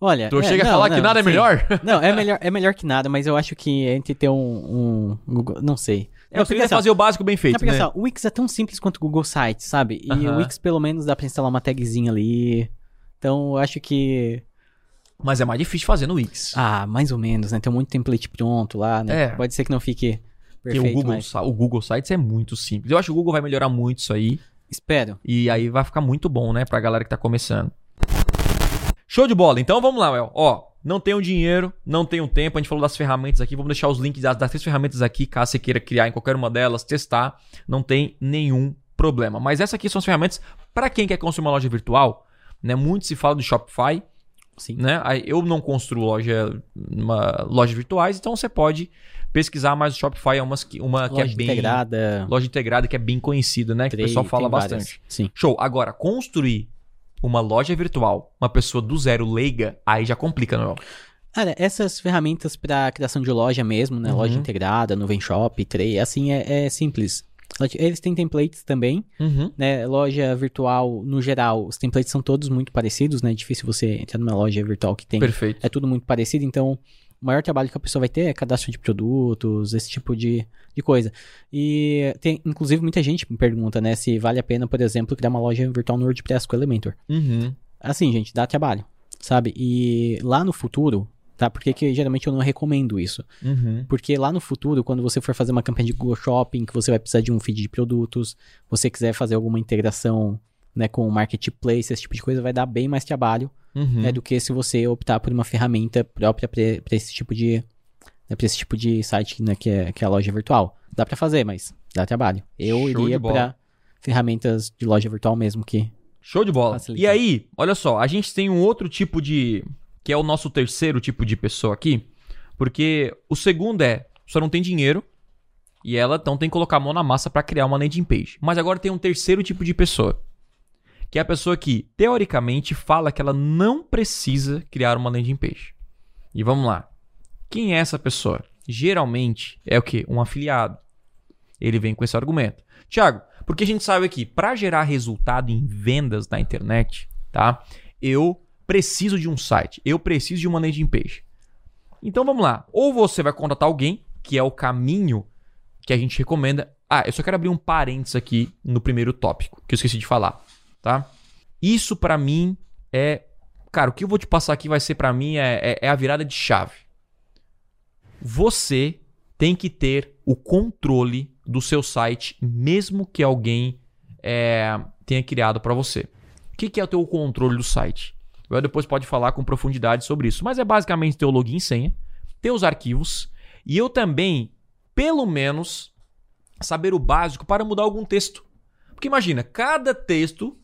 Olha, Tu é, chega a não, falar que não, nada é sim. melhor? Não, é melhor, é melhor que nada, mas eu acho que entre ter um, um Google, não sei. É, eu queria assim, fazer o básico bem feito, né? assim, ó, o Wix é tão simples quanto o Google Sites, sabe? E Aham. o Wix pelo menos dá pra instalar uma tagzinha ali. Então eu acho que Mas é mais difícil fazer no Wix. ah, mais ou menos, né? Tem muito template pronto lá, né? É. Pode ser que não fique Porque perfeito, o Google, mas o Google Sites é muito simples. Eu acho que o Google vai melhorar muito isso aí. espero. E aí vai ficar muito bom, né? Pra galera que tá começando. Show de bola. Então vamos lá, Well. Ó, não tenho dinheiro, não tenho tempo. A gente falou das ferramentas aqui. Vamos deixar os links das, das três ferramentas aqui, caso você queira criar em qualquer uma delas, testar. Não tem nenhum problema. Mas essas aqui são as ferramentas para quem quer construir uma loja virtual. Né? Muito se fala do Shopify, Sim. né? Eu não construo loja, uma, lojas virtuais, então você pode pesquisar, mas o Shopify é umas que- uma que Loja é bem integrada. loja integrada que é bem conhecida, né? Que o Trade, pessoal fala bastante. Sim. Show. Agora, construir uma loja virtual, uma pessoa do zero leiga, aí já complica, não é? Cara, essas ferramentas para criação de loja mesmo, né? Uhum. Loja integrada, nuvem shop, tray, assim, é, é simples. Eles têm templates também, Uhum. né? Loja virtual, no geral, os templates são todos muito parecidos, né? É difícil você entrar numa loja virtual que tem. Perfeito. É tudo muito parecido, então o maior trabalho que a pessoa vai ter é cadastro de produtos, esse tipo de, de coisa. E tem, inclusive, muita gente me pergunta, né, se vale a pena, por exemplo, criar uma loja virtual no WordPress com Elementor. Uhum. Assim, gente, dá trabalho, sabe? E lá no futuro, tá? Porque que geralmente eu não recomendo isso. Uhum. Porque lá no futuro, quando você for fazer uma campanha de Google Shopping, que você vai precisar de um feed de produtos, você quiser fazer alguma integração né, com o marketplace, esse tipo de coisa, vai dar bem mais trabalho Uhum. né, do que se você optar por uma ferramenta própria para esse tipo de né, pra esse tipo de site né, que, é, que é a loja virtual. Dá pra fazer, mas dá trabalho. Eu Show iria pra ferramentas de loja virtual mesmo que Show de bola. Facilita. E aí, olha só, a gente tem um outro tipo de. Que é o nosso terceiro tipo de pessoa aqui. Porque o segundo é, só não tem dinheiro. E ela então tem que colocar a mão na massa pra criar uma landing page. Mas agora tem um terceiro tipo de pessoa. Que é a pessoa que, teoricamente, fala que ela não precisa criar uma landing page. E vamos lá. Quem é essa pessoa? Geralmente é o quê? Um afiliado. Ele vem com esse argumento. Tiago, porque a gente sabe aqui, para gerar resultado em vendas na internet, tá? Eu preciso de um site, eu preciso de uma landing page. Então vamos lá. Ou você vai contratar alguém, que é o caminho que a gente recomenda. Ah, eu só quero abrir um parênteses aqui no primeiro tópico, que eu esqueci de falar, tá? Isso pra mim é, cara, o que eu vou te passar aqui vai ser pra mim é, é- é a virada de chave. Você tem que ter o controle do seu site, mesmo que alguém é, tenha criado para você. O que, que é o teu controle do site? Eu depois pode falar com profundidade sobre isso, mas é basicamente ter o login e senha, ter os arquivos e eu também, pelo menos, saber o básico para mudar algum texto. Porque imagina, cada texto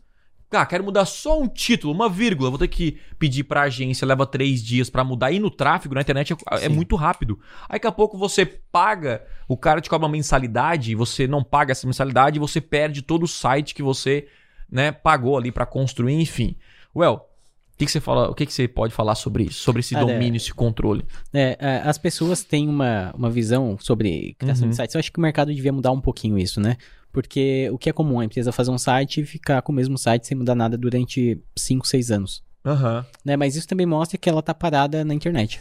ah, quero mudar só um título, uma vírgula. Vou ter que pedir pra agência, leva três dias pra mudar. E no tráfego, na internet, é, é muito rápido. Aí daqui a pouco você paga, o cara te cobra uma mensalidade, você não paga essa mensalidade, e você perde todo o site que você né, pagou ali pra construir, enfim. Well, o que, que você fala? O que, que você pode falar sobre isso? Sobre esse Cara, domínio, esse controle? É, é, as pessoas têm uma, uma visão sobre criação Uhum. de sites. Eu acho que o mercado devia mudar um pouquinho isso, né? Porque o que é comum é a empresa fazer um site e ficar com o mesmo site sem mudar nada durante 5, 6 anos. Aham. Né? Mas isso também mostra que ela tá parada na internet.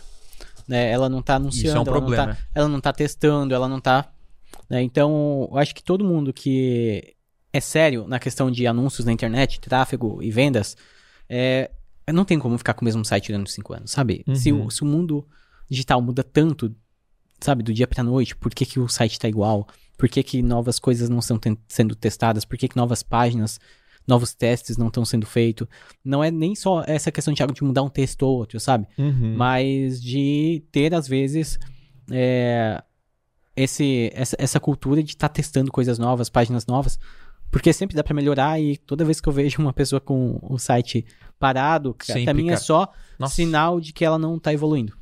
Né? Ela não tá anunciando, Isso é um ela, não problema. tá, ela não tá testando, ela não tá. né? Então, eu acho que todo mundo que é sério na questão de anúncios na internet, tráfego e vendas, é, não tem como ficar com o mesmo site durante 5 anos, sabe? Se, Uhum. o, se o mundo digital muda tanto, sabe, do dia pra noite, por que, que o site tá igual? Por que, que novas coisas não estão sendo testadas? Por que, que novas páginas, novos testes não estão sendo feitos? Não é nem só essa questão, Thiago, de mudar um texto ou outro, sabe? Uhum. Mas de ter, às vezes, é, esse, essa, essa cultura de estar testando coisas novas, páginas novas. Porque sempre dá pra melhorar e toda vez que eu vejo uma pessoa com o site parado, pra mim é só Nossa. sinal de que ela não tá evoluindo.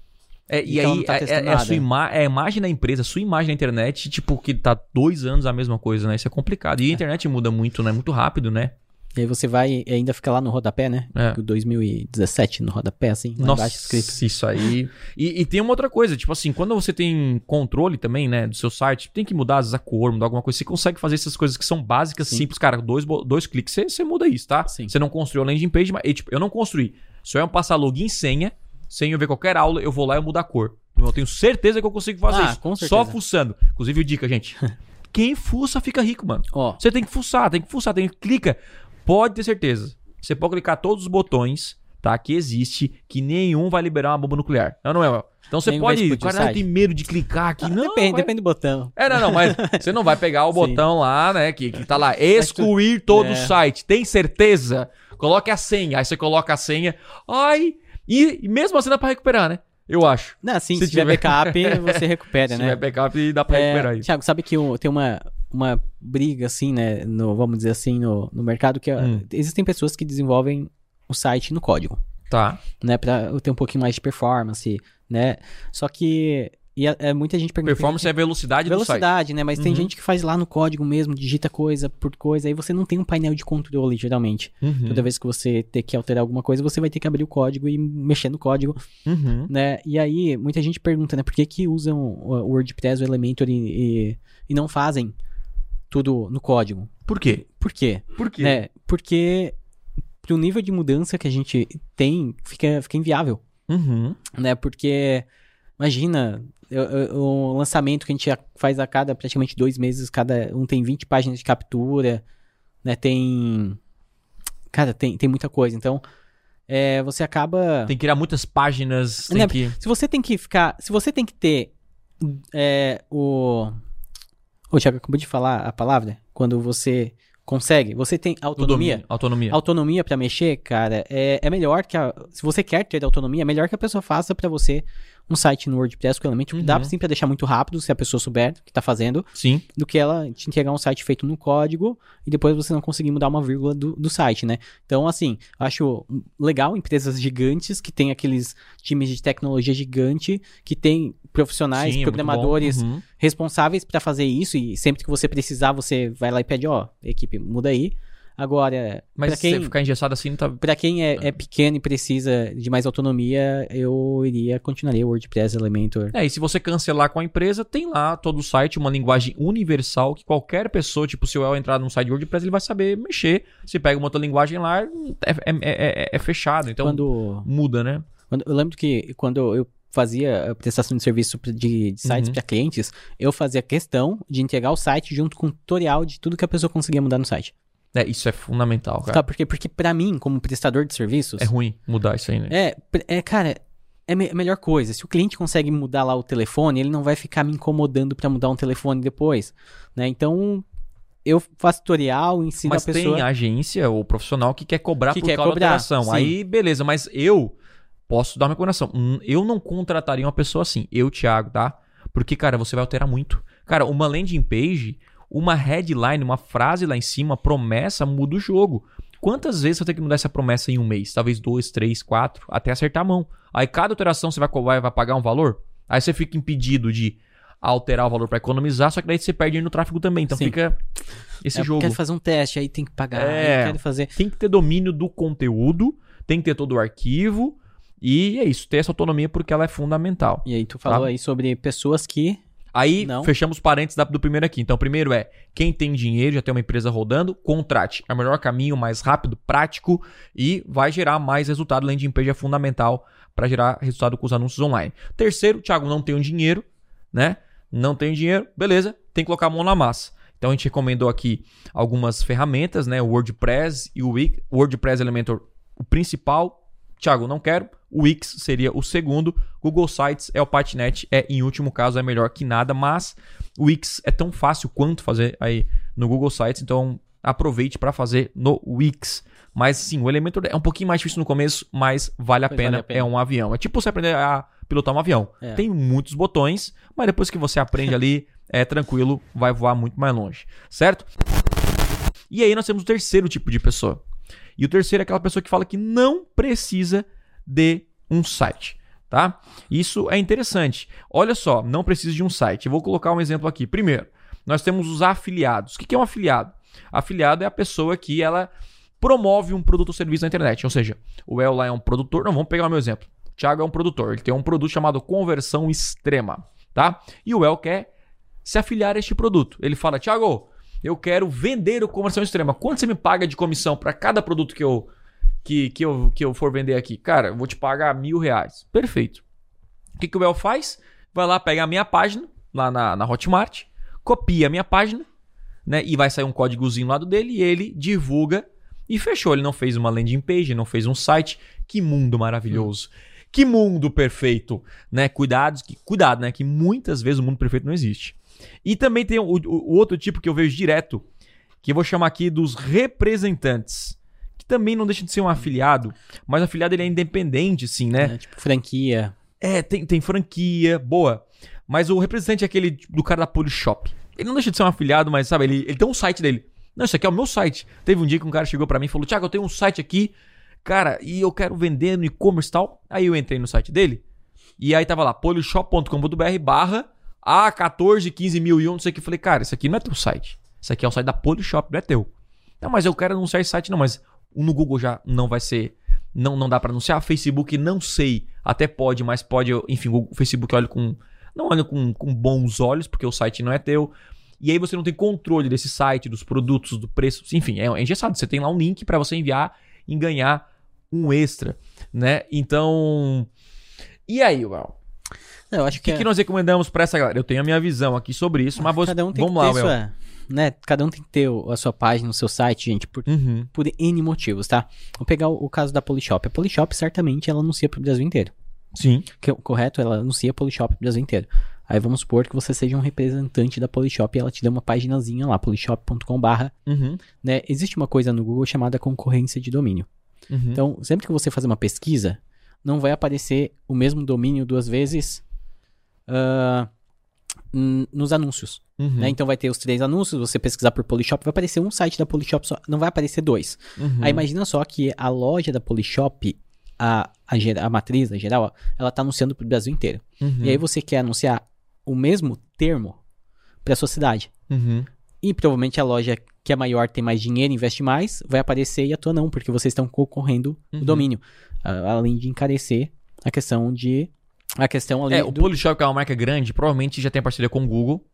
É, e Então aí, tá é- testando é, a sua ima é a imagem da empresa, a sua imagem na internet, tipo, que tá dois anos a mesma coisa, né? Isso é complicado. E a internet muda muito, né? Muito rápido, né? E aí você vai e ainda fica lá no rodapé, né? É. O 2017 no rodapé, assim, lá Nossa, embaixo escrito. isso aí. E, e tem uma outra coisa, tipo assim, quando você tem controle também, né, do seu site, tem que mudar às vezes a cor, mudar alguma coisa, você consegue fazer essas coisas que são básicas, Sim. simples, cara, dois, dois cliques, você, você muda isso, tá? Sim. Você não construiu a landing page, mas, e, tipo, eu não construí. Só eu passar login e senha, sem eu ver qualquer aula, eu vou lá e eu mudo a cor. Eu tenho certeza que eu consigo fazer Ah, isso. Só fuçando. Inclusive, dica, gente. Quem fuça fica rico, mano. Ó, Você tem que fuçar, tem que fuçar, tem que clica. Pode ter certeza. Você pode clicar todos os botões, tá? Que existe, que nenhum vai liberar uma bomba nuclear. Não, não é? Então você Nenhum pode. o Cara, tem medo de clicar aqui. não, depende, vai- depende do botão. É, não, não, mas você não vai pegar o Sim. botão lá, né? Que, que tá lá, excluir todo o É. site. Tem certeza? Coloque a senha. Aí você coloca a senha. Ai. E, e mesmo assim dá pra recuperar, né? Eu acho. Não, assim, Se se, tiver tiver- backup, você recupera, Se né? tiver backup, dá pra recuperar É, isso. Thiago, sabe que o- tem uma, uma briga, assim, né? No, vamos dizer assim, no, no mercado, que é- Hum. existem pessoas que desenvolvem o site no código, Tá. né? Pra ter um pouquinho mais de performance, né? Só que E é, é, muita gente pergunta. Performance é velocidade, velocidade, né? Mas uhum. tem gente que faz lá no código mesmo, digita coisa por coisa, aí você não tem um painel de controle, geralmente. Uhum. Toda vez que você ter que alterar alguma coisa, você vai ter que abrir o código e mexer no código, uhum. né? E aí, muita gente pergunta, né? Por que que usam o WordPress, o Elementor e, e, e não fazem tudo no código? Por quê? Por quê? Por quê? É, porque pro nível de mudança que a gente tem, fica, fica inviável. Uhum. Né? Porque, imagina, o lançamento que a gente faz a cada praticamente dois meses, cada um tem 20 páginas de captura, né? Tem. Cara, tem, tem muita coisa. Então, é, você acaba. Tem que criar muitas páginas. Né? Que... Se você tem que ficar. Se você tem que ter é, o. O Thiago acabou de falar a palavra. Quando você consegue, você tem autonomia. Domínio, autonomia. Autonomia para mexer, cara, é, é melhor que a. Se você quer ter autonomia, é melhor que a pessoa faça para você um site no WordPress com elemento uhum. dá sim pra deixar muito rápido, se a pessoa souber o que tá fazendo. Sim. Do que ela te entregar um site feito no código e depois você não conseguir mudar uma vírgula do, do site, né? Então, assim, acho legal empresas gigantes que tem aqueles times de tecnologia gigante, que tem profissionais, sim, é programadores uhum. responsáveis para fazer isso e sempre que você precisar, você vai lá e pede, ó, equipe, muda aí. Agora, mas quem, você ficar engessado assim tá. Pra quem é, é, pequeno e precisa de mais autonomia, eu iria continuaria o WordPress Elementor. É, e se você cancelar com a empresa, tem lá todo o site, uma linguagem universal que qualquer pessoa, tipo, se eu entrar num site de WordPress, ele vai saber mexer. Se pega uma outra linguagem lá, é, é, é, é fechado. Então quando, muda, né? Quando, eu lembro que quando eu fazia a prestação de serviço de, de sites uhum. para clientes, eu fazia questão de entregar o site junto com um tutorial de tudo que a pessoa conseguia mudar no site. É, isso é fundamental, cara. Tá, porque, porque pra mim, como prestador de serviços... É ruim mudar isso aí, né? É, é cara, é a melhor coisa. Se o cliente consegue mudar lá o telefone, ele não vai ficar me incomodando para mudar um telefone depois, né? Então, eu faço tutorial, ensino mas a pessoa... Mas tem agência ou profissional que quer cobrar que por quer cobrar, alteração. Aí, beleza, mas eu posso dar uma recomendação. Hum, eu não contrataria uma pessoa assim. Eu, Thiago, tá? Porque, cara, você vai alterar muito. Cara, uma landing page uma headline, uma frase lá em cima, promessa, muda o jogo. Quantas vezes você tem que mudar essa promessa em um mês? Talvez dois, três, quatro, até acertar a mão. Aí cada alteração você vai, vai, vai pagar um valor. Aí você fica impedido de alterar o valor para economizar, só que daí você perde no tráfego também. Então Sim. fica esse é, jogo. Quer fazer um teste, aí tem que pagar, é, quer fazer. Tem que ter domínio do conteúdo, tem que ter todo o arquivo. E é isso, ter essa autonomia porque ela é fundamental. E aí tu falou tá? aí sobre pessoas que Aí Não. fechamos parênteses do primeiro aqui. Então, primeiro é quem tem dinheiro, já tem uma empresa rodando, contrate. É o melhor caminho, mais rápido, prático e vai gerar mais resultado. Landing page é fundamental para gerar resultado com os anúncios online. Terceiro, Thiago, não tenho dinheiro, né? Não tenho dinheiro, beleza, tem que colocar a mão na massa. Então a gente recomendou aqui algumas ferramentas, né? O WordPress e o WordPress Elementor, o principal. Thiago, não quero o Wix seria o segundo. Google Sites é o Patinet, é em último caso é melhor que nada, mas o Wix é tão fácil quanto fazer aí no Google Sites, então aproveite para fazer no Wix. Mas sim, o Elementor é um pouquinho mais difícil no começo, mas vale a, pena, vale a pena, é um avião. É tipo você aprender a pilotar um avião. É. Tem muitos botões, mas depois que você aprende ali, é tranquilo, vai voar muito mais longe, certo? E aí nós temos o terceiro tipo de pessoa. E o terceiro é aquela pessoa que fala que não precisa de um site. Tá? Isso é interessante. Olha só, não precisa de um site. Eu vou colocar um exemplo aqui. Primeiro, nós temos os afiliados. O que é um afiliado? Afiliado é a pessoa que ela promove um produto ou serviço na internet. Ou seja, o El lá é um produtor. Não, vamos pegar o meu exemplo. O Thiago é um produtor. Ele tem um produto chamado conversão extrema. Tá? E o El quer se afiliar a este produto. Ele fala, Thiago, eu quero vender o conversão extrema. Quanto você me paga de comissão para cada produto que eu que, que, eu, que eu for vender aqui? Cara, eu vou te pagar mil reais. Perfeito. O que, que o El faz? Vai lá pegar a minha página, lá na, na Hotmart, copia a minha página, né? E vai sair um códigozinho lá do dele e ele divulga e fechou. Ele não fez uma landing page, não fez um site. Que mundo maravilhoso. Hum. Que mundo perfeito, né? Cuidados, que, cuidado, né? Que muitas vezes o mundo perfeito não existe. E também tem o, o, o outro tipo que eu vejo direto, que eu vou chamar aqui dos representantes também não deixa de ser um afiliado, mas o afiliado ele é independente, sim, né? É, tipo franquia. É, tem, tem franquia, boa. Mas o representante é aquele do cara da Polishop. Ele não deixa de ser um afiliado, mas sabe, ele, ele tem um site dele. Não, isso aqui é o meu site. Teve um dia que um cara chegou para mim e falou: Tiago, eu tenho um site aqui, cara, e eu quero vender no e-commerce e tal. Aí eu entrei no site dele. E aí tava lá, polishop.com.br barra A14, 15 mil e um, não sei o que. Eu falei, cara, isso aqui não é teu site. Isso aqui é o site da Polishop, não é teu. Não, mas eu quero anunciar esse site, não, mas no Google já não vai ser. Não, não dá para anunciar. Facebook, não sei. Até pode, mas pode. Enfim, o Facebook olha com. Não olha com, com bons olhos, porque o site não é teu. E aí você não tem controle desse site, dos produtos, do preço. Enfim, é, é engessado. Você tem lá um link para você enviar e ganhar um extra, né? Então. E aí, Well? Eu acho O que, que, que nós recomendamos para essa galera? Eu tenho a minha visão aqui sobre isso, mas vou, cada um tem vamos que lá, Well. Né? Cada um tem que ter a sua página, o seu site, gente, por, Uhum. por N motivos, tá? Vamos pegar o, o caso da Polishop. A Polishop, certamente, ela anuncia pro Brasil inteiro. Sim. Que, correto? Ela anuncia Polishop pro Brasil inteiro. Aí vamos supor que você seja um representante da Polishop e ela te dê uma paginazinha lá, polishop.com.br, Uhum. né? Existe uma coisa no Google chamada concorrência de domínio. Uhum. Então, sempre que você fazer uma pesquisa, não vai aparecer o mesmo domínio duas vezes n- nos anúncios. Uhum. né? Então vai ter os três anúncios, você pesquisar por Polishop, vai aparecer um site da Polishop só, não vai aparecer dois. Uhum. Aí imagina só que a loja da Polishop, a, a, a matriz, a geral, ela tá anunciando pro Brasil inteiro. Uhum. E aí você quer anunciar o mesmo termo pra sua cidade. Uhum. E provavelmente a loja que é maior tem mais dinheiro, investe mais, vai aparecer e a tua não, porque vocês estão concorrendo Uhum. o domínio. Ah, além de encarecer a questão de. A questão ali É, o do. Polishop, que é uma marca grande, provavelmente já tem parceria com o Google.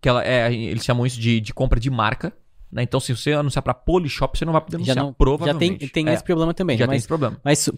Que ela, é, eles chamam isso de, de compra de marca. Né? Então, se você anunciar pra Polishop, você não vai poder já anunciar. não, já provavelmente. tem, tem É, esse problema também. Já tem esse problema. Mas,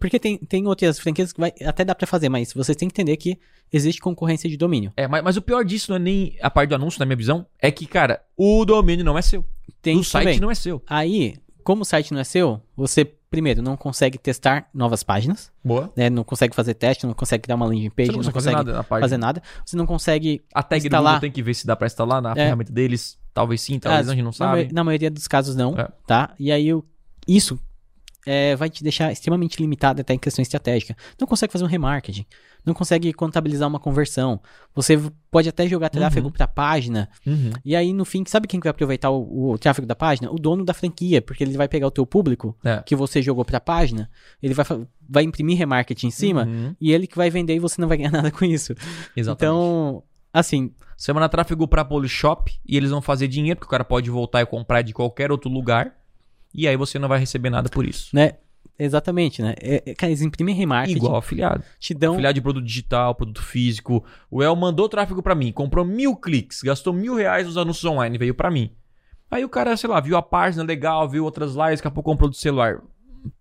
porque tem, tem outras franquias que vai, até dá pra fazer, mas vocês têm que entender que existe concorrência de domínio. É, mas, mas o pior disso não é nem a parte do anúncio, na minha visão, é que, cara, o domínio não é seu. Tem o site também. não é seu. Aí, como o site não é seu, você, primeiro, não consegue testar novas páginas, Boa. né? Não consegue fazer teste, não consegue criar uma landing page, Você não não, consegue fazer consegue nada na fazer nada. Você não consegue... A tag do instalar. Google tem que ver se dá pra instalar na É. ferramenta deles. Talvez sim, talvez Ah, não, a gente não na, sabe. ma- na maioria dos casos, não, É. tá? E aí, o- isso é, vai te deixar extremamente limitado até em questão estratégica. Não consegue fazer um remarketing, não consegue contabilizar uma conversão. Você pode até jogar tráfego Uhum. pra página, Uhum. E aí, no fim, sabe quem que vai aproveitar o, o tráfego da página? O dono da franquia, porque ele vai pegar o teu público É. que você jogou pra página, ele vai, vai imprimir remarketing em cima, Uhum. e ele que vai vender e você não vai ganhar nada com isso. Exatamente. Então, assim, Você manda tráfego pra Polishop e eles vão fazer dinheiro, porque o cara pode voltar e comprar de qualquer outro lugar. E aí você não vai receber nada por isso. né? Exatamente, né? É, é, cara, eles imprimem remarketing, Igual afiliado. te dão... Afiliado de produto digital, produto físico. O El mandou tráfego pra mim, comprou mil cliques, gastou mil reais nos anúncios online, veio pra mim. Aí o cara, sei lá, viu a página legal, viu outras lives, daqui a pouco comprou do celular.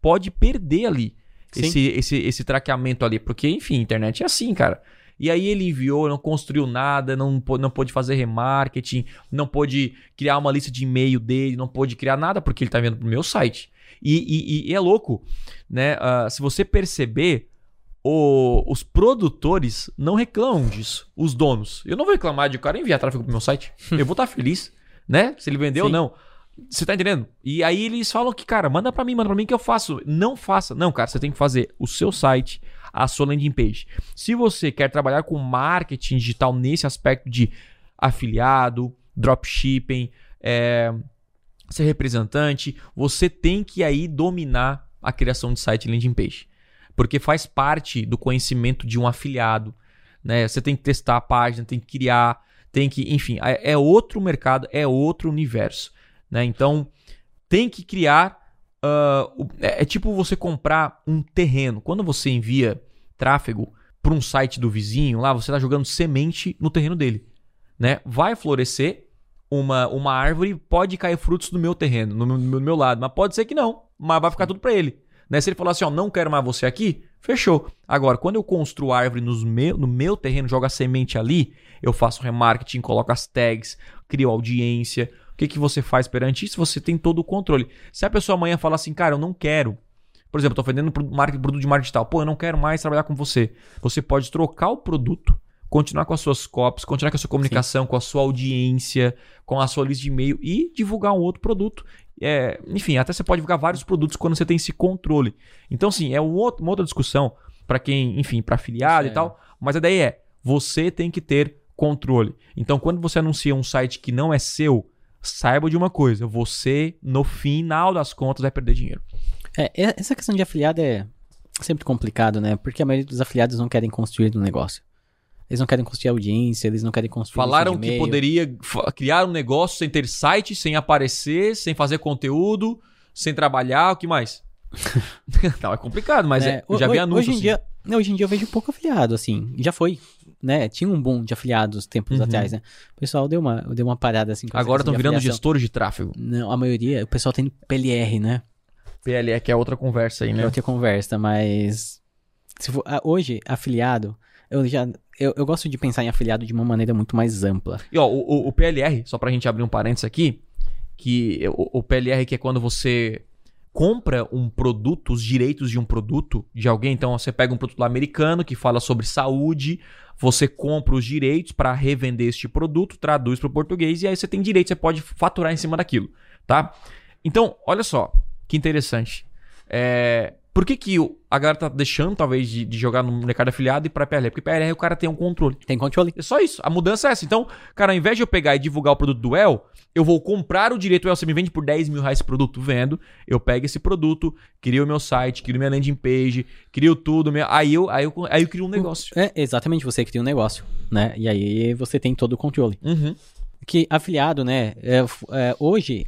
Pode perder ali Sim. esse, esse, esse traqueamento ali, porque, enfim, internet é assim, cara. E aí ele enviou, não construiu nada, não, não pôde fazer remarketing, não pôde criar uma lista de e-mail dele, não pôde criar nada porque ele tá vendo pro meu site. E, e- e é louco, né? Ah, se você perceber, o- os produtores não reclamam disso, os donos. Eu não vou reclamar de o cara enviar tráfego pro meu site. Eu vou estar feliz, né? Se ele vendeu ou Sim. não. Você tá entendendo? E aí eles falam que, cara, manda pra mim, manda pra mim que eu faço. Não faça. Não, cara, você tem que fazer o seu site, a sua landing page. Se você quer trabalhar com marketing digital nesse aspecto de afiliado, dropshipping, é, ser representante, você tem que aí dominar a criação de site e landing page. Porque faz parte do conhecimento de um afiliado. Né? Você tem que testar a página, tem que criar, tem que. Enfim, é é outro mercado, é outro universo. Né? Então, tem que criar. O- é, é tipo você comprar um terreno. Quando você envia tráfego para um site do vizinho, lá você está jogando semente no terreno dele. Né? Vai florescer uma, uma árvore, pode cair frutos no meu terreno, no meu, no meu lado, mas pode ser que não, mas vai ficar tudo para ele. Né? Se ele falar assim, ó, não quero mais você aqui, fechou. Agora, quando eu construo árvore nos meu, no meu terreno, jogo a semente ali, eu faço remarketing, coloco as tags, crio audiência. O que, que você faz perante isso? Você tem todo o controle. Se a pessoa amanhã falar assim, cara, eu não quero. Por exemplo, tô vendendo produto de marketing digital. Pô, eu não quero mais trabalhar com você. Você pode trocar o produto, continuar com as suas copies, continuar com a sua comunicação, com a sua audiência, com a sua lista de e-mail e divulgar um outro produto. É, enfim, até você pode divulgar vários produtos quando você tem esse controle. Então, sim, é um outro- uma outra discussão para quem, enfim, para afiliado Isso e é. tal. Mas a ideia é, você tem que ter controle. Então, quando você anuncia um site que não é seu, saiba de uma coisa: você, no final das contas, vai perder dinheiro. É, essa questão de afiliado é, sempre complicado, né? Porque a maioria dos afiliados não querem construir um negócio. Eles não querem construir audiência, eles não querem construir. Falaram que poderia criar um negócio sem ter site, sem aparecer, sem fazer conteúdo, sem trabalhar, o que mais? não, é complicado, mas é, eu já vi hoje, anúncio. Hoje em, assim. dia, hoje em dia eu vejo pouco afiliado, assim. Já foi, né? Tinha um boom de afiliados tempos Uhum. atrás, né? O pessoal deu uma, deu uma parada assim. Agora estão virando afiliação. gestores de tráfego. Não, a maioria, o pessoal tem PLR, né? PLE, que é outra conversa aí, É né? outra conversa, mas. For, hoje, afiliado, eu já. Eu, eu gosto de pensar em afiliado de uma maneira muito mais ampla. E ó, o, o- o PLR, só pra gente abrir um parênteses aqui, que o, o PLR que é quando você compra um produto, os direitos de um produto de alguém, então você pega um produto americano que fala sobre saúde, você compra os direitos pra revender este produto, traduz pro português e aí você tem direito, você pode faturar em cima daquilo, tá? Então, olha só, que interessante. É, por que, que a galera tá deixando, talvez, de, de jogar no mercado afiliado e pra PLR? Porque PLR o cara tem um controle. Tem controle. É só isso. A mudança é essa. Então, cara, ao invés de eu pegar e divulgar o produto do El, eu vou comprar o direito. El, você me vende por 10 mil reais esse produto? Vendo. Eu pego esse produto, crio o meu site, crio minha landing page, crio tudo. Minha... Aí, eu, aí, eu, aí eu crio um negócio. É, exatamente, você cria um negócio, né? E aí você tem todo o controle. Uhum. Que afiliado, né? é, é, hoje,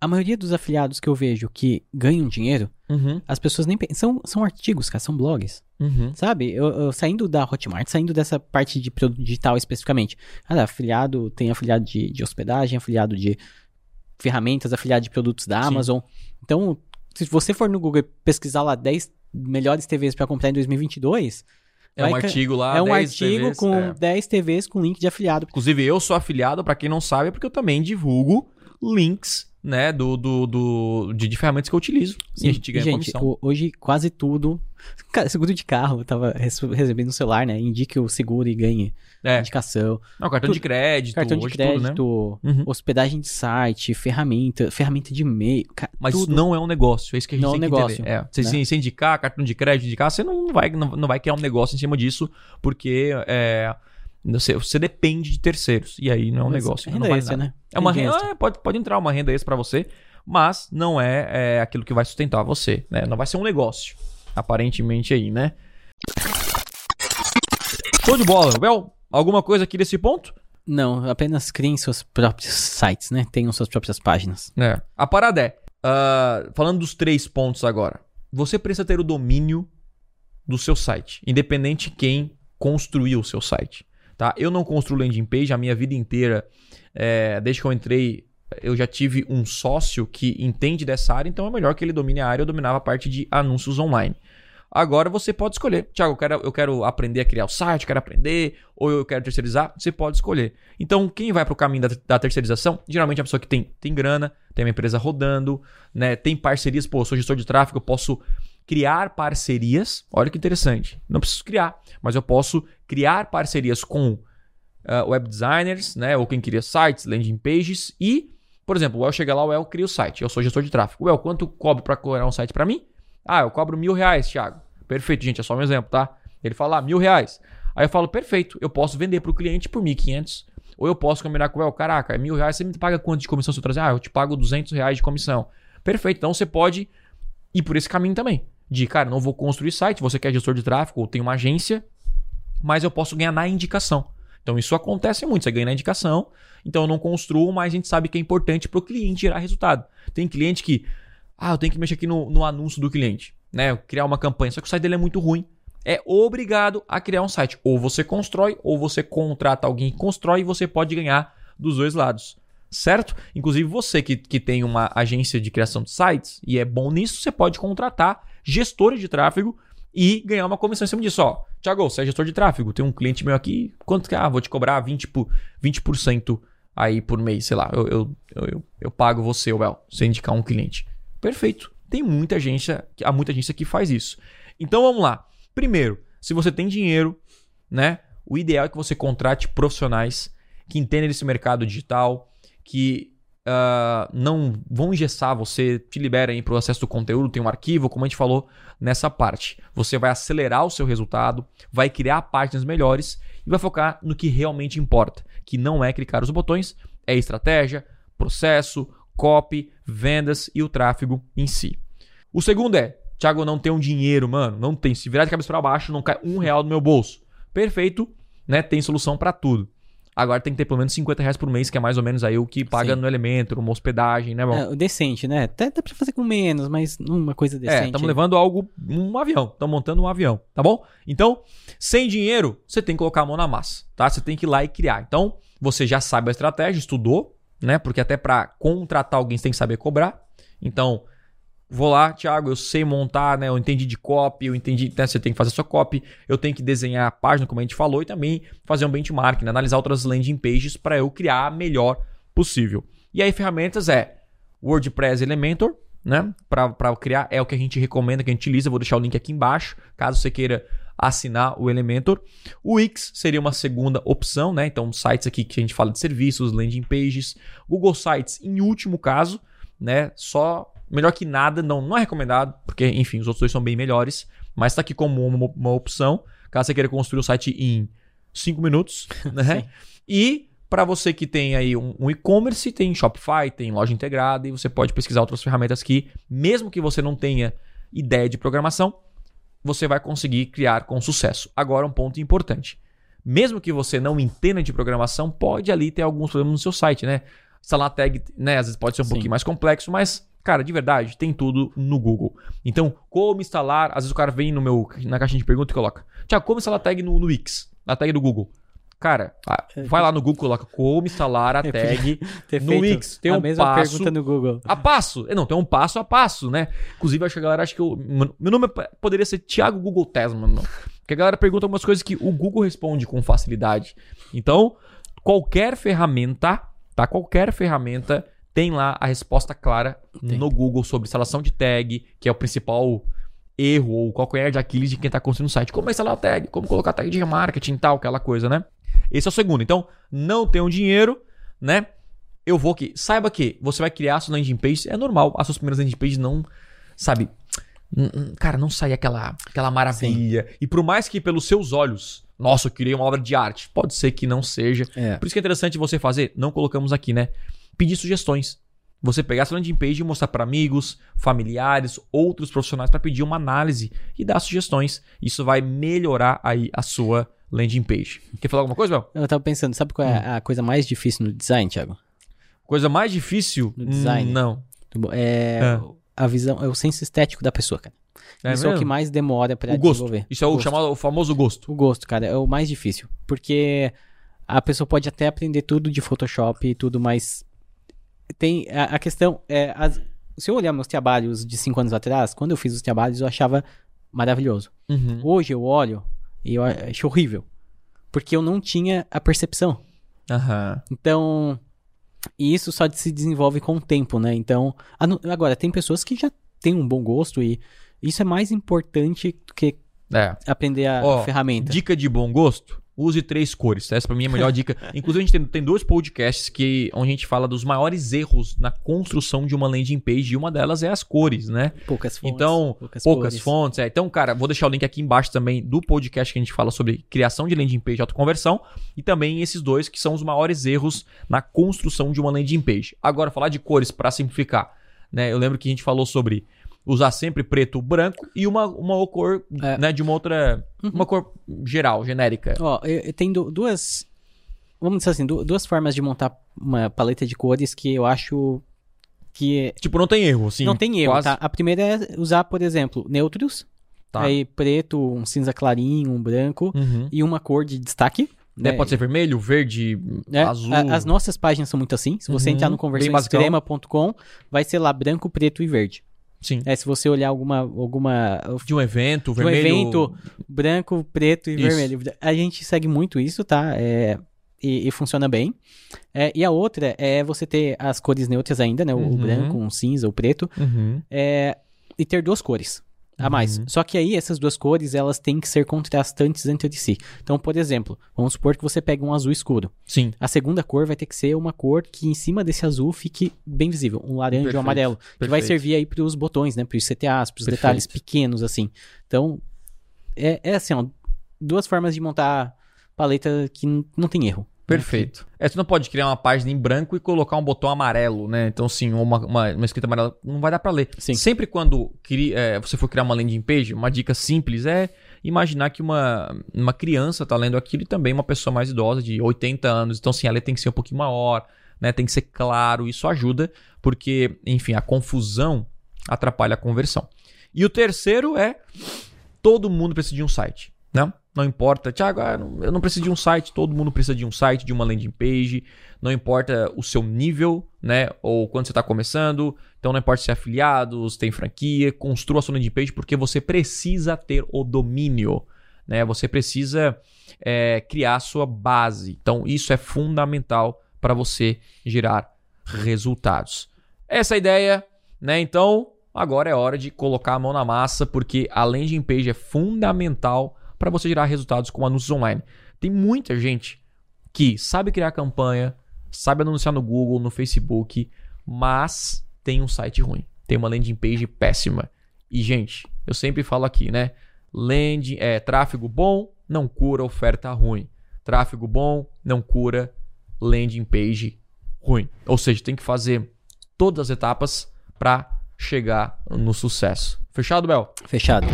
a maioria dos afiliados que eu vejo que ganham dinheiro, Uhum. as pessoas nem pensam. São, são artigos, cara, são blogs. Uhum. Sabe? Eu, eu saindo da Hotmart, saindo dessa parte de produto digital especificamente. Cara, afiliado, tem afiliado de, de hospedagem, afiliado de ferramentas, afiliado de produtos da Sim. Amazon. Então, se você for no Google pesquisar lá 10 melhores TVs pra comprar em 2022, É um artigo lá. é um 10 artigo TVs, com é. 10 TVs com link de afiliado. Inclusive, eu sou afiliado, pra quem não sabe, porque eu também divulgo links, né, do, do, do, de, de ferramentas que eu utilizo. e a gente ganha gente, comissão. hoje quase tudo. Cara, seguro de carro, eu tava rece- recebendo no celular, né? Indique o seguro e ganhe É. indicação. Não, cartão de crédito, Cartão de crédito, tudo, né? Uhum. hospedagem de site, ferramenta, ferramenta de e-mail. Mas tudo. isso não é um negócio, é isso que a gente Não é tem um que negócio, entender. É, você, né? se indicar cartão de crédito, indicar, você não vai, não, não vai criar um negócio em cima disso, porque é, você, você depende de terceiros. E aí não é um Mas negócio. é não renda vale extra, nada. né? É uma Renda renda, extra. é, pode, pode entrar uma renda extra pra você, mas não é, é aquilo que vai sustentar você. Né? Não vai ser um negócio, aparentemente aí, né? Show de bola. Bel, alguma coisa aqui desse ponto? Não, apenas criem seus próprios sites, né? Tenham suas próprias páginas. É. A parada é, ah, falando dos três pontos agora, você precisa ter o domínio do seu site, independente quem construiu o seu site. Tá? Eu não construo landing page a minha vida inteira. é, desde que eu entrei, eu já tive um sócio que entende dessa área, então é melhor que ele domine a área. Eu dominava a parte de anúncios online. Agora você pode escolher. Tiago, eu quero, eu quero aprender a criar o site, quero aprender, ou eu quero terceirizar. Você pode escolher. Então, quem vai para o caminho da, da terceirização, geralmente é a pessoa que tem, tem grana, tem uma empresa rodando, né? Tem parcerias. Pô, eu sou gestor de tráfego, eu posso criar parcerias. Olha que interessante. Não preciso criar, mas eu posso criar parcerias com ah, web designers, né? Ou quem cria sites, landing pages e, por exemplo, o El chega lá, o El cria o site. Eu sou gestor de tráfego. O El, quanto cobra para criar um site para mim? Ah, eu cobro mil reais, Thiago. Perfeito, gente, é só um exemplo, tá? Ele fala, ah, mil reais. Aí eu falo, perfeito, eu posso vender para o cliente por 1.500. Ou eu posso combinar com o El, caraca, mil reais, você me paga quanto de comissão se eu trazer? Ah, eu te pago 200 reais de comissão. Perfeito, então você pode ir por esse caminho também. De, cara, não vou construir site, você que é gestor de tráfego ou tem uma agência, mas eu posso ganhar na indicação. Então isso acontece muito, você ganha na indicação, então eu não construo, mas a gente sabe que é importante para o cliente gerar resultado. Tem cliente que, ah, eu tenho que mexer aqui no, no anúncio do cliente, né? Criar uma campanha, só que o site dele é muito ruim. É obrigado a criar um site. Ou você constrói, ou você contrata alguém que constrói e você pode ganhar dos dois lados. Certo? Inclusive você que, que tem uma agência de criação de sites e é bom nisso, você pode contratar gestores de tráfego e ganhar uma comissão em cima disso. Ó, Thiago, você é gestor de tráfego, tem um cliente meu aqui, quanto que? Ah, vou te cobrar 20%, por, 20% aí por mês, sei lá. Eu, eu, eu, eu, pago você, Well, você indicar um cliente. Perfeito. Tem muita agência, há muita agência que faz isso. Então vamos lá. Primeiro, se você tem dinheiro, né? O ideal é que você contrate profissionais que entendem desse mercado digital, que ah, não vão engessar você, te liberem para o acesso do conteúdo, tem um arquivo, como a gente falou nessa parte. Você vai acelerar o seu resultado, vai criar páginas melhores e vai focar no que realmente importa, que não é clicar os botões, é estratégia, processo, copy, vendas e o tráfego em si. O segundo é, Thiago, não tenho dinheiro, mano. Não tem. Se virar de cabeça pra baixo, não cai um real no meu bolso. Perfeito, né? Tem solução pra tudo. Agora tem que ter pelo menos 50 reais por mês, que é mais ou menos aí o que paga Sim. no Elementor, uma hospedagem, né, bom? É, o decente, né? Até dá pra fazer com menos, mas uma coisa É, decente. estamos levando algo, um avião, estamos montando um avião, tá bom? Então, sem dinheiro, você tem que colocar a mão na massa, tá? Você tem que ir lá e criar. Então, você já sabe a estratégia, estudou, né? Porque até para contratar alguém você tem que saber cobrar. Então, vou lá, Thiago, eu sei montar, né? Eu entendi de copy, eu entendi, né? Você tem que fazer sua copy, eu tenho que desenhar a página, como a gente falou, e também fazer um benchmark, né? analisar outras landing pages para eu criar a melhor possível. E aí, ferramentas é WordPress Elementor, né? Para criar, é o que a gente recomenda, que a gente utiliza. Vou deixar o link aqui embaixo, caso você queira assinar o Elementor. O Wix seria uma segunda opção, né? Então, sites aqui que a gente fala de serviços, landing pages. Google Sites, em último caso, né? Só melhor que nada, não, não é recomendado, porque, enfim, os outros dois são bem melhores, mas está aqui como uma, uma opção, caso você queira construir o site em 5 minutos, né? E para você que tem aí um, um e-commerce, tem Shopify, tem loja integrada e você pode pesquisar outras ferramentas que, mesmo que você não tenha ideia de programação, você vai conseguir criar com sucesso. Agora, um ponto importante. Mesmo que você não entenda de programação, pode ali ter alguns problemas no seu site, né? Instalar tag, né? Às vezes pode ser um Sim. pouquinho mais complexo, mas, cara, de verdade, tem tudo no Google. Então, como instalar? Às vezes o cara vem no meu, na caixinha de pergunta e coloca: Tiago, como instalar tag no, no Wix? Na tag do Google. Cara, ah, vai lá no Google, coloca como instalar a É, tag no Wix. Tem a um mesma passo pergunta no Google. a passo. É, Não, tem um passo a passo, né? Inclusive, acho que a galera acha que eu. Mano, Meu nome é- poderia ser Thiago Google Tesman, não. Porque a galera pergunta algumas coisas que o Google responde com facilidade. Então, qualquer ferramenta, tá? Qualquer ferramenta tem lá a resposta clara Tem. no Google sobre instalação de tag, que é o principal erro ou calcanhar de Aquiles de quem tá construindo o site. Como instalar tag, como colocar tag de remarketing e tal, aquela coisa, né? Esse é o segundo. Então, não tenho dinheiro, né? Eu vou que. Saiba que você vai criar a sua landing page. É normal. As suas primeiras landing pages não. Sabe? Cara, não sai aquela, aquela maravilha. E por mais que pelos seus olhos. Nossa, eu criei uma obra de arte. Pode ser que não seja. É. Por isso que é interessante você fazer. Não colocamos aqui, né? Pedir sugestões. Você pegar essa landing page e mostrar para amigos, familiares, outros profissionais para pedir uma análise e dar sugestões. Isso vai melhorar aí a sua landing page. Quer falar alguma coisa, Bel? Eu tava pensando, sabe qual é Hum. a coisa mais difícil no design, Thiago? Coisa mais difícil? No design. Hum, Não. É, É. a visão, é o senso estético da pessoa, cara. É Isso é o mesmo? que mais demora pra O gosto. desenvolver. Isso é o, gosto. chamado o famoso gosto. O gosto, cara, é o mais difícil. Porque a pessoa pode até aprender tudo de Photoshop e tudo, mas tem a, a questão é as- se eu olhar meus trabalhos de cinco anos atrás, quando eu fiz os trabalhos eu achava maravilhoso. Uhum. Hoje eu olho e eu acho horrível, porque eu não tinha a percepção. Aham. Então, e isso só se desenvolve com o tempo, né? Então, a agora tem pessoas que já têm um bom gosto e isso é mais importante do que É. aprender a Ó, ferramenta. Dica de bom gosto: use três cores. Essa pra mim é a melhor dica. Inclusive, a gente tem, tem dois podcasts que, onde a gente fala dos maiores erros na construção de uma landing page, e uma delas é as cores, né? Poucas fontes. Então, poucas, poucas fontes. É. Então, cara, vou deixar o link aqui embaixo também do podcast que a gente fala sobre criação de landing page e autoconversão. E também esses dois que são os maiores erros na construção de uma landing page. Agora, falar de cores para simplificar. Né? Eu lembro que a gente falou sobre usar sempre preto ou branco e uma, uma cor É. né, de uma outra. Uhum. Uma cor geral, genérica. Ó, eu- eu tenho du- duas. Vamos dizer assim, du- duas formas de montar uma paleta de cores que eu acho que Tipo, não tem erro, assim. não tem erro, quase- tá? A primeira é usar, por exemplo, neutros. Tá. Aí preto, um cinza clarinho, um branco Uhum. e uma cor de destaque. Né, né? Pode ser vermelho, verde, É, azul. a- As nossas páginas são muito assim. Se você Uhum, entrar no conversãoextrema.com, vai ser lá branco, preto e verde. Sim. É, se você olhar alguma, alguma De um evento, de um vermelho. evento branco, preto e Isso. vermelho. A gente segue muito isso, tá? É, e, e funciona bem. É, e a outra é você ter as cores neutras ainda, né? O, o Uhum. branco, um cinza, o preto. Uhum. é, e ter duas cores a mais. Uhum. Só que aí essas duas cores, elas têm que ser contrastantes entre si. Então, por exemplo, vamos supor que você pega um azul escuro. Sim. A segunda cor vai ter que ser uma cor que em cima desse azul fique bem visível, um laranja ou Perfeito, amarelo, que vai servir aí para os botões, né, para os CTAs, para os detalhes pequenos assim. Então, é, é assim, ó, duas formas de montar paleta que não tem erro. Perfeito. É, você não pode criar uma página em branco e colocar um botão amarelo, né? Então, assim, uma, uma, uma escrita amarela não vai dar para ler. Sim. Sempre quando cri, é, você for criar uma landing page, uma dica simples é imaginar que uma, uma criança tá lendo aquilo e também uma pessoa mais idosa, de 80 anos. Então, assim, a letra tem que ser um pouquinho maior, né? Tem que ser claro. Isso ajuda, porque, enfim, a confusão atrapalha a conversão. E o terceiro é todo mundo precisa de um site, né? Não importa, Thiago, ah, eu não preciso de um site, todo mundo precisa de um site, de uma landing page, não importa o seu nível, né? Ou quando você está começando, então não importa se é afiliado, se tem franquia, construa a sua landing page porque você precisa ter o domínio, né? Você precisa é, criar a sua base. Então isso é fundamental para você gerar resultados. Essa é a ideia, né? Então agora é hora de colocar a mão na massa porque a landing page é fundamental para você gerar resultados com anúncios online. Tem muita gente que sabe criar campanha, sabe anunciar no Google, no Facebook, mas tem um site ruim, tem uma landing page péssima. E gente, eu sempre falo aqui, né? Landing é tráfego bom não cura oferta ruim. Tráfego bom não cura landing page ruim. Ou seja, tem que fazer todas as etapas para chegar no sucesso. Fechado, Bel? Fechado.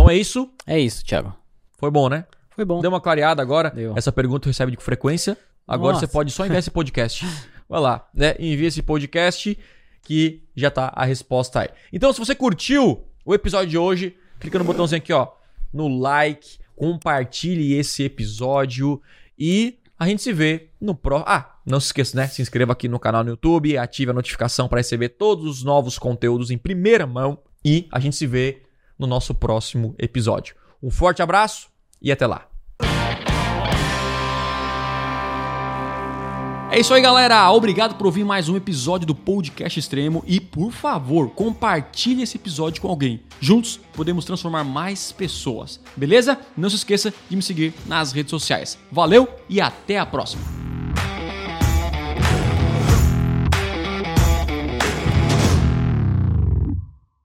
Então é isso. É isso, Thiago. Foi bom, né? Foi bom. Deu uma clareada agora. Deu. Essa pergunta recebe de frequência. Agora Nossa. você pode só enviar esse podcast. Vai lá, né? Envia esse podcast que já tá a resposta aí. Então, se você curtiu o episódio de hoje, clica no botãozinho aqui, ó, no like, compartilhe esse episódio e a gente se vê no próximo. Ah, não se esqueça, né? Se inscreva aqui no canal no YouTube, ative a notificação para receber todos os novos conteúdos em primeira mão e a gente se vê no nosso próximo episódio. Um forte abraço e até lá. É isso aí, galera. Obrigado por ouvir mais um episódio do Podcast Extremo e, por favor, compartilhe esse episódio com alguém. Juntos podemos transformar mais pessoas. Beleza? Não se esqueça de me seguir nas redes sociais. Valeu e até a próxima.